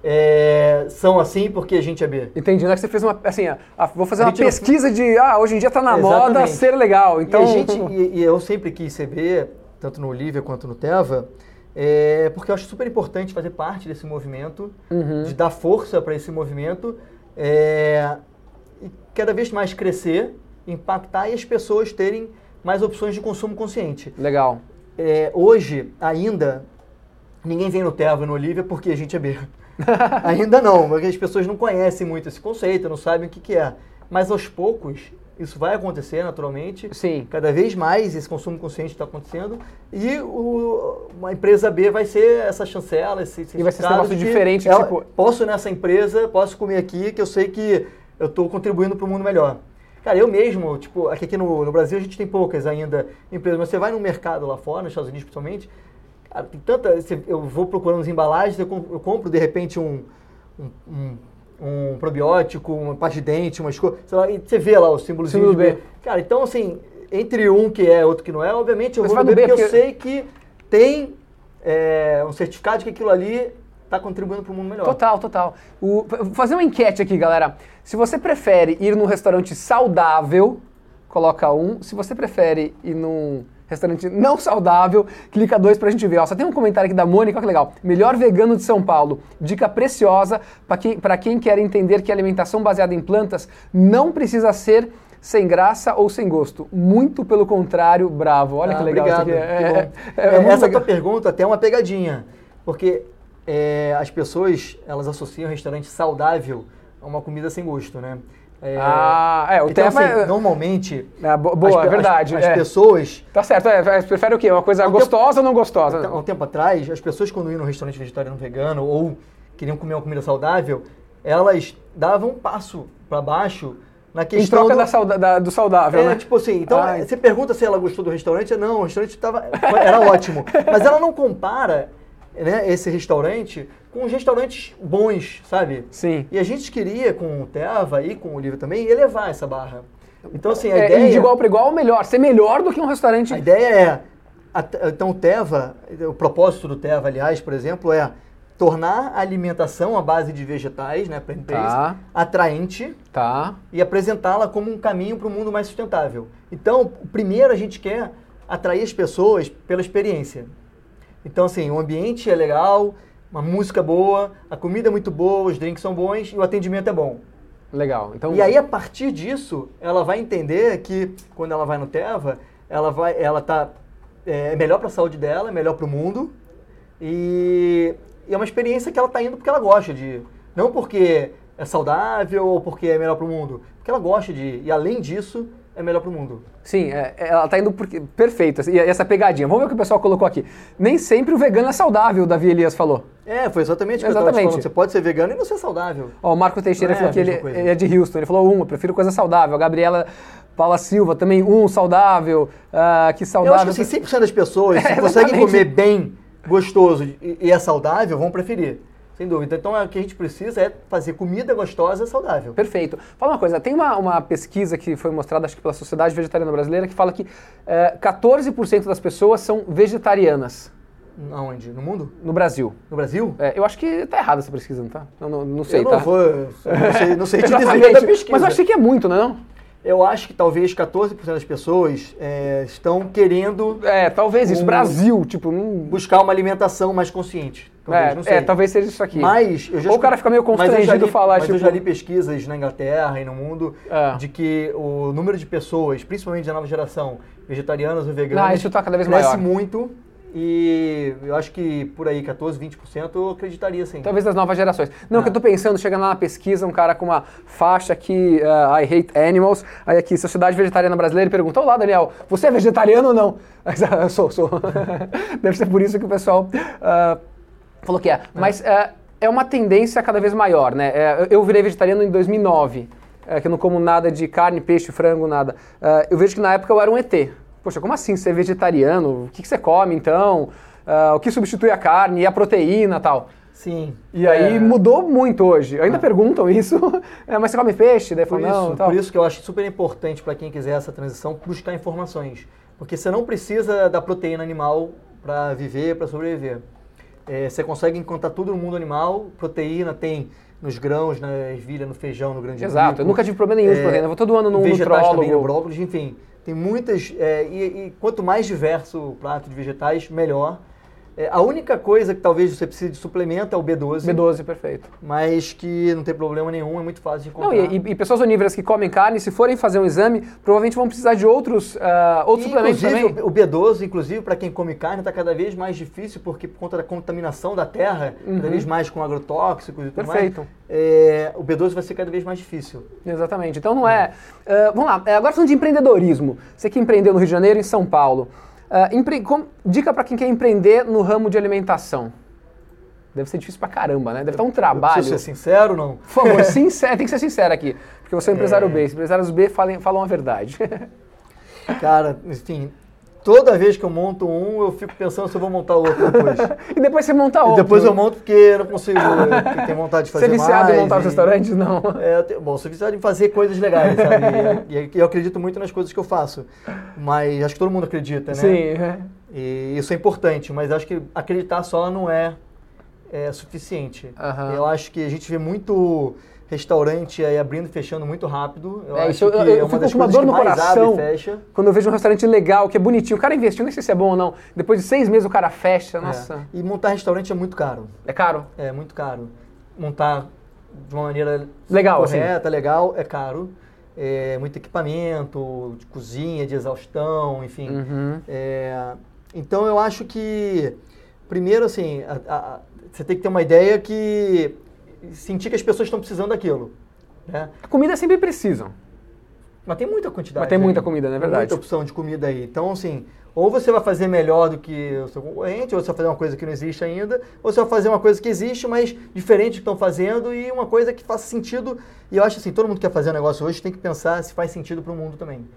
é, são assim porque a gente é B. Entendi, não é que você fez uma, assim, ah, ah, vou fazer A uma gente não- pesquisa de, ah, hoje em dia tá na moda Exatamente. ser legal, então... E, a gente, e, e eu sempre quis ser B, tanto no Olivia quanto no Teva, é, porque eu acho super importante fazer parte desse movimento, Uhum. de dar força para esse movimento é, e cada vez mais crescer, impactar e as pessoas terem mais opções de consumo consciente. Legal. É, hoje, ainda, ninguém vem no Teva e no Olivia porque a gente é B. <laughs> ainda não, porque as pessoas não conhecem muito esse conceito, não sabem o que, que é. Mas aos poucos, isso vai acontecer naturalmente. Sim. Cada vez mais esse consumo consciente está acontecendo. E o, uma empresa B vai ser essa chancela, esse E vai ser certificado negócio diferente, ela- tipo- Posso nessa empresa, posso comer aqui, que eu sei que eu estou contribuindo para o mundo melhor. Cara, eu mesmo, tipo, aqui, aqui no, no Brasil a gente tem poucas ainda empresas, mas você vai no mercado lá fora, nos Estados Unidos principalmente, tem tanta. Eu vou procurando as embalagens, eu com- eu compro de repente um, um, um- um probiótico, uma pasta de dente, umas coisas, sei lá, e você vê lá o símbolozinho Símbolo de B. Cara, então assim, entre um que é outro que não é, obviamente eu Mas vou no B B porque, eu sei que tem é, um certificado de que aquilo ali está contribuindo para o mundo melhor. Total, total. O- vou fazer uma enquete aqui, galera. Se você prefere ir num restaurante saudável, coloca um. Se você prefere ir num restaurante não saudável, clica dois pra gente ver. Ó, só tem um comentário aqui da Mônica, olha que legal. Melhor vegano de São Paulo. Dica preciosa pra quem, pra quem quer entender que a alimentação baseada em plantas não precisa ser sem graça ou sem gosto. Muito pelo contrário, bravo. Olha que Ah, legal obrigado, isso aqui. que É, é- é- é É, essa legal. tua pergunta até é uma pegadinha, porque é, as pessoas elas associam restaurante saudável a uma comida sem gosto, né? É, Ah, é, o então, tema assim, é- normalmente É, bo- boa, as, verdade. As, as é. pessoas Tá certo, é, é, prefere o quê? Uma coisa um tempo- gostosa ou não gostosa? Há um tempo atrás, as pessoas quando iam num restaurante vegetariano vegano ou queriam comer uma comida saudável, elas davam um passo para baixo na Em questão troca do, da sauda- da- do saudável, É, né? tipo assim, então Ai. você pergunta se ela gostou do restaurante, não, o restaurante tava, era ótimo. <laughs> Mas ela não compara né, esse restaurante com restaurantes bons, sabe? Sim. E a gente queria, com o Teva e com o Livro também, elevar essa barra. Então, assim, a É, ideia... de igual para igual, melhor. Ser melhor do que um restaurante. A ideia é. Então, o Teva, o propósito do Teva, aliás, por exemplo, é tornar a alimentação à base de vegetais, né, plant-based, Tá. atraente Tá. e apresentá-la como um caminho para um mundo mais sustentável. Então, primeiro a gente quer atrair as pessoas pela experiência. Então, assim, o ambiente é legal, uma música boa, a comida é muito boa, os drinks são bons e o atendimento é bom. Legal. Então, E aí, a partir disso, ela vai entender que quando ela vai no Teva, ela vai, ela tá é melhor para a saúde dela, é melhor para o mundo e, e é uma experiência que ela tá indo porque ela gosta de, ir. não porque é saudável ou porque é melhor para o mundo, porque ela gosta de ir. e além disso é melhor para o mundo. Sim, é, ela tá indo porque. Perfeito. E essa pegadinha. Vamos ver o que o pessoal colocou aqui. Nem sempre o vegano é saudável, o Davi Elias falou. É, foi exatamente o que eu Exatamente. falando. Você pode ser vegano e não ser saudável. Ó, o Marco Teixeira Não é falou que ele, ele é de Houston. Ele falou um, eu prefiro coisa saudável. A Gabriela Paula Silva também um, saudável. Ah, que Eu saudável. acho que assim, 100% das pessoas, <laughs> É, se conseguem exatamente. comer bem, gostoso e, e é saudável, vão preferir. Sem dúvida. Então, é, o que a gente precisa é fazer comida gostosa e saudável. Perfeito. Fala uma coisa, tem uma, uma pesquisa que foi mostrada, acho que pela Sociedade Vegetariana Brasileira, que fala que eh, 14% das pessoas são vegetarianas Aonde? No mundo? no Brasil. No Brasil? É, eu acho que tá errada essa pesquisa, não tá? Não, não, não sei, eu não tá? vou. Não sei, não sei te <laughs> dizer Exatamente. da pesquisa. Mas eu achei que é muito, não é não? Eu acho que talvez 14% das pessoas é, estão querendo É, talvez isso. Um- Brasil, tipo, não... buscar uma alimentação mais consciente. Talvez, É, não sei. é, talvez seja isso aqui. Mas Ou o cara fica meio constrangido li- falar, mas tipo... eu já li pesquisas na Inglaterra e no mundo É. de que o número de pessoas, principalmente da nova geração, vegetarianas ou veganas, Ah, isso tá cada vez cresce maior. muito e eu acho que por aí 14, 20% eu acreditaria sim. Talvez das novas gerações. Não, Ah. que eu tô pensando, chegando lá na pesquisa, um cara com uma faixa aqui, uh, I hate animals, aí aqui, Sociedade Vegetariana Brasileira, e pergunta, olá Daniel, você é vegetariano ou não? <laughs> Aí, eu sou, sou. <laughs> Deve ser por isso que o pessoal uh, falou que é. Mas uh, é uma tendência cada vez maior, né? É, eu virei vegetariano em 2009, é, que eu não como nada de carne, peixe, frango, nada. Eu vejo que na época eu era um ET. Poxa, como assim ser vegetariano? O que, que você come então? Uh, o que substitui a carne e a proteína tal? Sim. E aí É, mudou muito hoje. Ainda perguntam <laughs> isso, é, mas você come peixe? Daí por não, isso, tal. por isso que eu acho super importante para quem quiser essa transição buscar informações, porque você não precisa da proteína animal para viver, para sobreviver. É, você consegue encontrar tudo no mundo animal, proteína tem nos grãos, na ervilha, no feijão, no grande Exato, bico. eu nunca tive problema nenhum de É, proteína. Eu vou todo ano num vegetais também, no brócolis, enfim. Tem muitas. é, e, e quanto mais diverso o prato de vegetais, melhor. É, a única coisa que talvez você precise de suplemento é o B12. B12, perfeito. Mas que não tem problema nenhum, é muito fácil de encontrar. Não, e, e, pessoas onívoras que comem carne, se forem fazer um exame, provavelmente vão precisar de outros, uh, outros e, suplementos também. O B12, inclusive, para quem come carne, está cada vez mais difícil, porque por conta da contaminação da terra, uhum. cada vez mais com agrotóxicos e tudo Perfeito. mais. É, o B12 vai ser cada vez mais difícil. Exatamente. Então não é. Uh, vamos lá, é, agora falando de empreendedorismo. Você que empreendeu no Rio de Janeiro e em São Paulo. Uh, empre... Dica para quem quer empreender no ramo de alimentação. Deve ser difícil pra caramba, né? Deve estar um trabalho. Você ser sincero não? Por favor, <laughs> sincero, tem que ser sincero aqui. Porque você é um empresário é... B. Os empresários B falam, falam a verdade. <laughs> Cara, enfim, Toda vez que eu monto um, eu fico pensando se eu vou montar outro depois. <laughs> e depois você monta outro. E depois eu monto porque eu não consigo, eu tenho <laughs> vontade de fazer mais. Você é viciado mais, em montar e... os restaurantes? Não. É, tenho, bom, sou viciado em fazer coisas legais, sabe? <laughs> E, e, eu acredito muito nas coisas que eu faço. Mas acho que todo mundo acredita, né? Sim. É. E isso é importante, mas acho que acreditar só não é, é suficiente. Uhum. Eu acho que a gente vê muito restaurante aí abrindo e fechando muito rápido. Eu é, isso, eu, eu, eu fico com uma dor no coração quando eu vejo um restaurante legal, que é bonitinho. O cara investiu, nem sei se é bom ou não. Depois de seis meses o cara fecha, é. nossa. E montar restaurante é muito caro. É caro? É, muito caro. Montar de uma maneira legal, assim. correta, assim. legal, é caro. É, muito equipamento, de cozinha, de exaustão, enfim. Uhum. É, então eu acho que, primeiro assim, a, a, você tem que ter uma ideia que sentir que as pessoas estão precisando daquilo. Né? A comida sempre precisam. Mas tem muita quantidade. Mas tem muita comida, não é verdade? Tem muita opção de comida aí. Então, assim, ou você vai fazer melhor do que o seu concorrente, ou você vai fazer uma coisa que não existe ainda, ou você vai fazer uma coisa que existe, mas diferente do que estão fazendo e uma coisa que faça sentido. E eu acho assim, todo mundo que quer fazer um negócio hoje tem que pensar se faz sentido para o mundo também.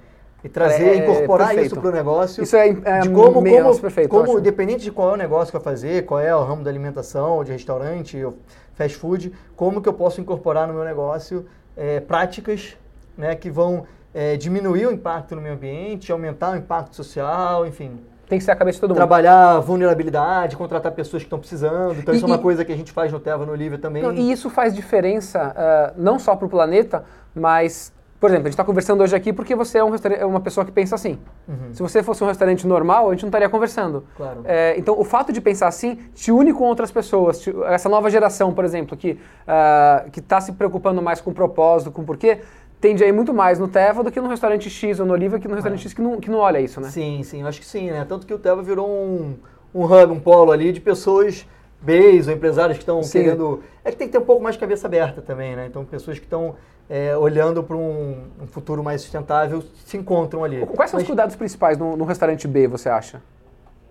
E trazer, é, incorporar perfeito. isso para o negócio. Isso é, é de como, menos, como, perfeito, como independente de qual é o negócio que vai fazer, qual é o ramo da alimentação, de restaurante, fast food, como que eu posso incorporar no meu negócio é, práticas né, que vão é, diminuir o impacto no meio ambiente, aumentar o impacto social, enfim. Tem que ser a cabeça de todo mundo. Trabalhar vulnerabilidade, contratar pessoas que estão precisando. Então, e, isso é uma e, coisa que a gente faz no Teva, no Livre também. Não, e isso faz diferença uh, não só para o planeta, mas por exemplo, a gente está conversando hoje aqui porque você é, um é uma pessoa que pensa assim. Uhum. Se você fosse um restaurante normal, a gente não estaria conversando. Claro. É, então, o fato de pensar assim te une com outras pessoas. Te, essa nova geração, por exemplo, que uh, está se preocupando mais com o propósito, com o porquê, tende a ir muito mais no Teva do que no restaurante X ou no Oliva, que no restaurante é. X que não, que não olha isso, né? Sim, sim, eu acho que sim, né? Tanto que o Teva virou um, um hub, um polo ali de pessoas Bs ou empresários que estão querendo. É que tem que ter um pouco mais de cabeça aberta também, né? Então, pessoas que estão é, olhando para um, um, futuro mais sustentável se encontram ali. Quais são Mas, os cuidados principais no, no, restaurante B, você acha?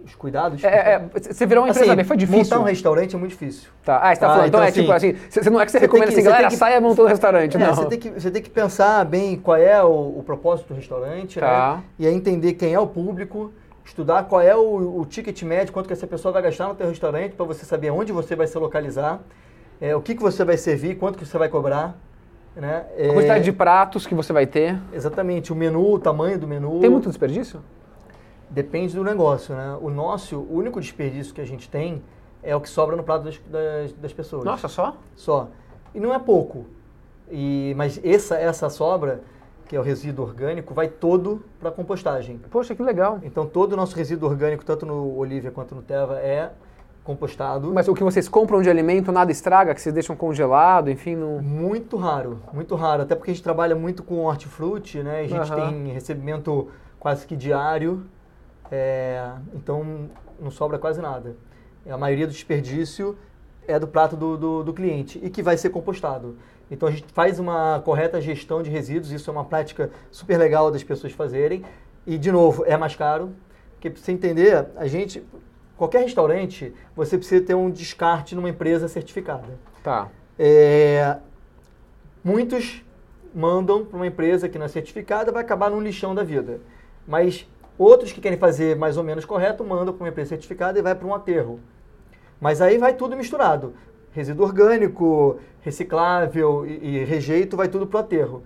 Os cuidados? É, é, você virou uma empresa assim, B, foi difícil? Montar um restaurante é muito difícil. Tá, ah, você tá, tá falando. Então, então é assim, tipo assim, você, não é que você, você recomenda que, assim, galera, que, saia montando restaurante, é, não. Você tem, que, você tem que pensar bem qual é o, o propósito do restaurante, tá. né? E aí entender quem é o público, estudar qual é o, o, ticket médio, quanto que essa pessoa vai gastar no teu restaurante, para você saber onde você vai se localizar, é, o que, que você vai servir, quanto que você vai cobrar. Né? É, a quantidade de pratos que você vai ter. Exatamente, o menu, o tamanho do menu. Tem muito desperdício? Depende do negócio, né? O nosso, o único desperdício que a gente tem é o que sobra no prato das, das, das pessoas. Nossa, só? Só. E não é pouco. E, mas essa, essa sobra, que é o resíduo orgânico, vai todo para a compostagem. Poxa, que legal. Então todo o nosso resíduo orgânico, tanto no Olivia quanto no Teva, é compostado. Mas o que vocês compram de alimento nada estraga, que vocês deixam congelado, enfim? No... Muito raro, muito raro. Até porque a gente trabalha muito com hortifruti, né? A gente uhum. tem recebimento quase que diário, é, então não sobra quase nada. A maioria do desperdício é do prato do, do, do cliente e que vai ser compostado. Então a gente faz uma correta gestão de resíduos, isso é uma prática super legal das pessoas fazerem. E, de novo, é mais caro, porque para você entender, a gente, qualquer restaurante, você precisa ter um descarte numa empresa certificada. Tá. É, muitos mandam para uma empresa que não é certificada, vai acabar num lixão da vida. Mas outros que querem fazer mais ou menos correto, mandam para uma empresa certificada e vai para um aterro. Mas aí vai tudo misturado. Resíduo orgânico, reciclável e, e rejeito, vai tudo para o aterro.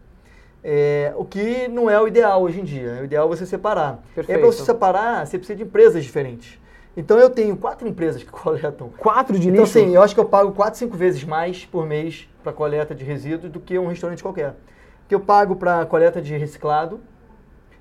É, o que não é o ideal hoje em dia. O ideal é você separar. Perfeito. É para você separar, você precisa de empresas diferentes. Então eu tenho quatro empresas que <laughs> coletam. Quatro de então, lixo? Então, sim, eu acho que eu pago quatro, cinco vezes mais por mês para coleta de resíduos do que um restaurante qualquer. Que eu pago para coleta de reciclado,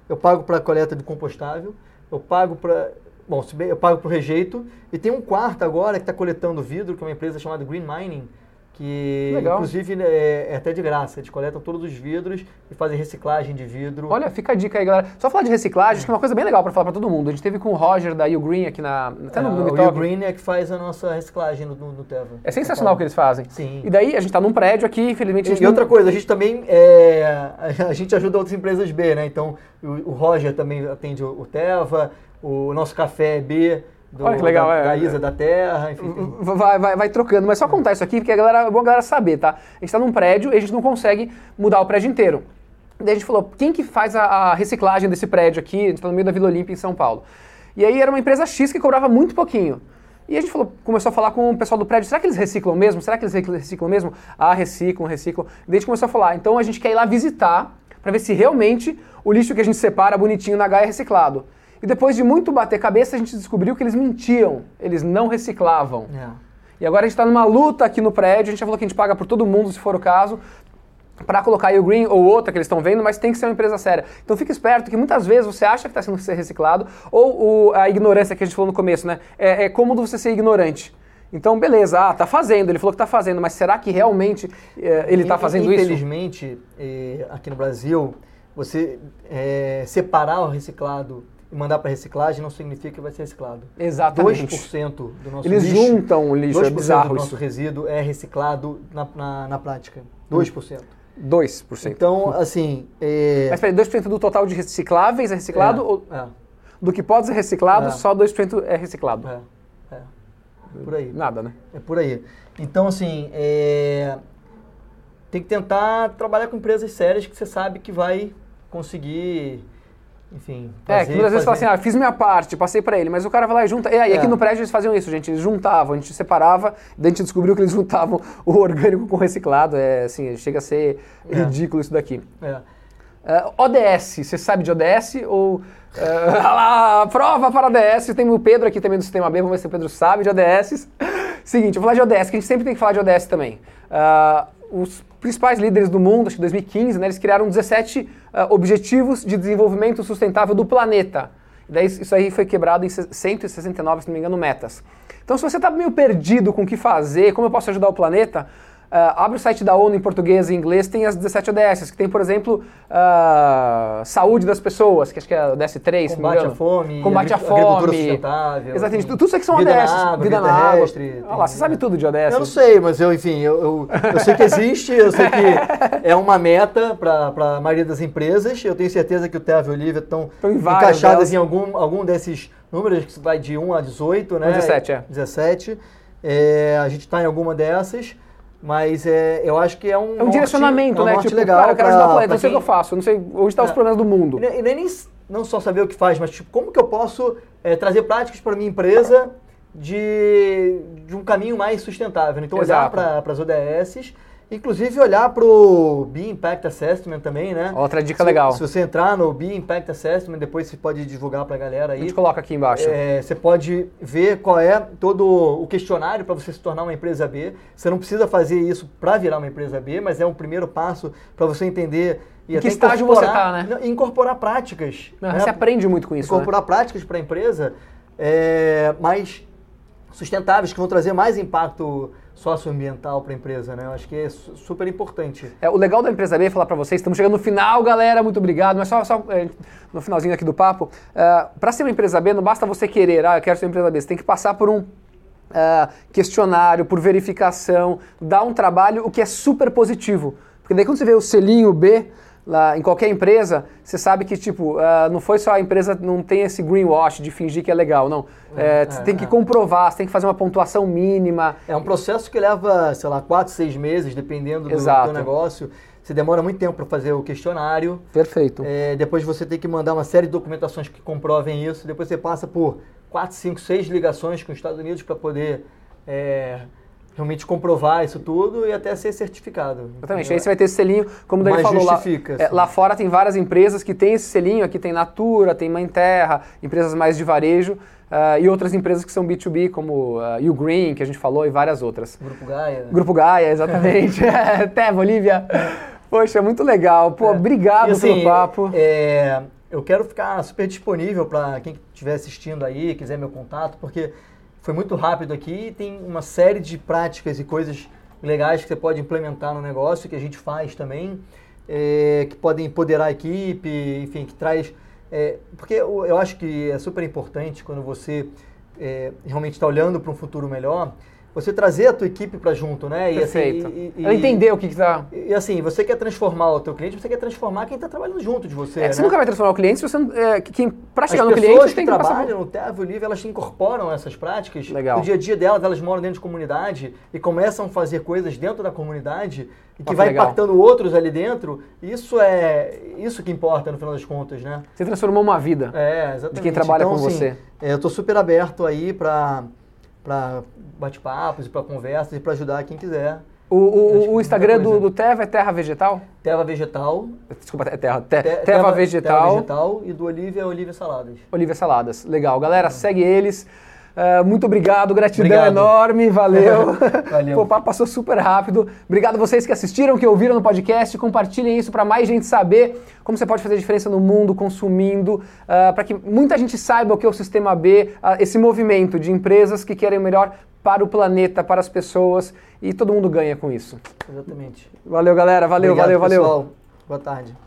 eu pago para coleta de compostável, eu pago para bom, eu pago por rejeito. E tem um quarto agora que está coletando vidro, que é uma empresa chamada Green Mining, que Legal. inclusive é, é até de graça. Eles coletam todos os vidros e fazem reciclagem de vidro. Olha, fica a dica aí, galera. Só falar de reciclagem, acho que é uma coisa bem legal pra falar pra todo mundo. A gente teve com o Roger da U Green aqui na. Até no, É, no o. Will Green é que faz a nossa reciclagem no, no, Teva. É sensacional o que eles fazem. Sim. E daí a gente tá num prédio aqui, infelizmente a gente E não- outra coisa, a gente também é, a gente ajuda outras empresas B, né? Então o, o Roger também atende o, o Teva, o nosso café é B do, Olha que legal, da, é. da Isa da Terra, enfim. Vai, vai, vai trocando, mas só contar isso aqui porque a galera, é bom a galera saber, tá? A gente tá num prédio e a gente não consegue mudar o prédio inteiro. Daí a gente falou, quem que faz a, a reciclagem desse prédio aqui? A gente tá no meio da Vila Olímpia em São Paulo. E aí era uma empresa X que cobrava muito pouquinho. E a gente falou, começou a falar com o pessoal do prédio, será que eles reciclam mesmo? Será que eles reciclam mesmo? Ah, reciclam, reciclam. Daí a gente começou a falar, então a gente quer ir lá visitar para ver se realmente o lixo que a gente separa bonitinho na H é reciclado. E depois de muito bater cabeça, a gente descobriu que eles mentiam, eles não reciclavam. É. E agora a gente está numa luta aqui no prédio, a gente já falou que a gente paga por todo mundo, se for o caso, para colocar o Green ou outra que eles estão vendo, mas tem que ser uma empresa séria. Então fica esperto que muitas vezes você acha que está sendo reciclado, ou o- a ignorância que a gente falou no começo, né? É, é cômodo você ser ignorante. Então, beleza, ah, tá fazendo, ele falou que tá fazendo, mas será que realmente é, ele tá fazendo isso? Infelizmente, eh, aqui no Brasil, você eh, separar o reciclado e mandar para reciclagem não significa que vai ser reciclado. Exatamente. 2% do nosso Eles lixo, juntam o lixo, é 2% bizarro do isso. nosso resíduo é reciclado na, na, na prática. 2%. 2%. Então, assim... eh, Mas peraí, 2% do total de recicláveis é reciclado? é, ou é, do que pode ser reciclado, É. só 2% é reciclado? é, é. Por aí. Nada, né? É por aí. Então, assim, é, tem que tentar trabalhar com empresas sérias que você sabe que vai conseguir, enfim, É, fazer, que muitas vezes fala assim, ah, fiz minha parte, passei pra ele, mas o cara vai lá e junta. E aí, aqui É. no prédio eles faziam isso, gente, eles juntavam, a gente separava, daí a gente descobriu que eles juntavam <laughs> o orgânico com o reciclado. É assim, chega a ser É. ridículo isso daqui. É. Ah, ODS, você sabe de ODS? Ou. <laughs> ah, lá, prova para ODS. Tem o Pedro aqui também do Sistema B, vamos ver se o Pedro sabe de ODS. <laughs> Seguinte, eu vou falar de ODS, que a gente sempre tem que falar de ODS também. Ah, os principais líderes do mundo, acho que em 2015, né, eles criaram 17 ah, Objetivos de Desenvolvimento Sustentável do Planeta. Daí isso aí foi quebrado em 169, se não me engano, metas. Então, se você está meio perdido com o que fazer, como eu posso ajudar o planeta, ah, abre o site da ONU em português e inglês, tem as 17 ODS, que tem, por exemplo, ah, saúde das pessoas, que acho que é a ODS 3, se não me Combate à fome, Combate à fome. sustentável, Exatamente, tudo isso aqui são Vida ODS. na água, vida vida na água. Olha lá, você sabe tudo de ODS. Eu não sei, mas eu, enfim, eu, eu, eu sei que existe, eu sei que <laughs> é uma meta para a maioria das empresas. Eu tenho certeza que o Teva e o Olivia estão encaixadas delas. em algum, algum desses números, que vai de 1 a 18, né? 17, é. 17. É, a gente está em alguma dessas, mas é, eu acho que é um É um norte- direcionamento, é um né? Tipo, legal cara, eu quero ajudar o planeta, não sei o que eu faço, não sei onde estão os É. problemas do mundo. e nem, não só saber o que faz, mas tipo, como que eu posso é, trazer práticas para minha empresa de, de um caminho mais sustentável. Então, olhar Exato. para as ODSs, inclusive olhar para o Be Impact Assessment também, né? Outra dica Se- legal. Se você entrar no Be Impact Assessment, depois você pode divulgar para a galera A aí. gente coloca aqui embaixo. É, você pode ver qual é todo o questionário para você se tornar uma empresa B. Você não precisa fazer isso para virar uma empresa B, mas é um primeiro passo para você entender e Em que estágio você incorporar- tá, né? incorporar práticas. Não, né? Você aprende muito com isso, né? incorporar práticas para a empresa é, mais sustentáveis, que vão trazer mais impacto socioambiental para a empresa. Né? Eu acho que é su- super importante. É, o legal da empresa B é falar pra vocês, estamos chegando no final, galera, muito obrigado, mas só, só, é, no finalzinho aqui do papo, para ser uma empresa B, não basta você querer, ah, eu quero ser uma empresa B, você tem que passar por um ah, questionário, por verificação, dar um trabalho, o que é super positivo. Porque daí quando você vê o selinho B, lá em qualquer empresa, você sabe que, tipo, ah, não foi só a empresa, não tem esse greenwash de fingir que é legal, não. É, você é, tem que é. comprovar, você tem que fazer uma pontuação mínima. É um processo que leva, sei lá, quatro, seis meses, dependendo do teu negócio. Você demora muito tempo para fazer o questionário. Perfeito. É, depois você tem que mandar uma série de documentações que comprovem isso. Depois você passa por quatro, cinco, seis ligações com os Estados Unidos para poder é, realmente comprovar isso tudo e até ser certificado. Exatamente, aí você vai ter esse selinho, como o Dani Mas falou lá. é, assim. lá fora tem várias empresas que têm esse selinho, aqui tem Natura, tem Mãe Terra, empresas mais de varejo, ah, e outras empresas que são B2B, como uh, Ugreen, que a gente falou, e várias outras. Grupo Gaia. Grupo Gaia, exatamente. <laughs> <laughs> Teva, Olivia. Poxa, muito legal. Pô, É. obrigado E, assim, pelo papo. é, eu quero ficar super disponível para quem estiver assistindo aí, quiser meu contato, porque foi muito rápido aqui tem uma série de práticas e coisas legais que você pode implementar no negócio, que a gente faz também, é, que podem empoderar a equipe, enfim, que traz. É, porque eu, eu, acho que é super importante quando você é, realmente está olhando para um futuro melhor, você trazer a tua equipe para junto, né? E, assim, Perfeito. Assim, e, e, entender o que está... E, assim, você quer transformar o teu cliente, você quer transformar quem está trabalhando junto de você, é, né? Você nunca vai transformar o cliente se você... É, quem, para chegar As no cliente, que tem que trabalham no Tervo Livre, elas incorporam essas práticas. Legal. No dia a dia delas, elas moram dentro de comunidade e começam a fazer coisas dentro da comunidade e que vai legal. impactando outros ali dentro. Isso é isso que importa no final das contas, né? Você transformou uma vida é, exatamente. de quem trabalha então, com assim, você. Eu estou super aberto aí para bate-papos e para conversas e para ajudar quem quiser. O, o, o Instagram do, do, Teva é Terra Vegetal? Terra Vegetal. Desculpa, é Terra. Te, Te, Teva, Vegetal. Terra Vegetal. E do Olivia é Olivia Saladas. Olivia Saladas. Legal. Galera, segue eles. Uh, muito obrigado, gratidão obrigado. enorme, valeu. <laughs> valeu. <laughs> O papo passou super rápido. Obrigado a vocês que assistiram, que ouviram no podcast. Compartilhem isso para mais gente saber como você pode fazer diferença no mundo consumindo, uh, para que muita gente saiba o que é o Sistema B, uh, esse movimento de empresas que querem o melhor para o planeta, para as pessoas e todo mundo ganha com isso. Exatamente. Valeu, galera. Valeu, Obrigado, valeu, pessoal. valeu. Boa tarde.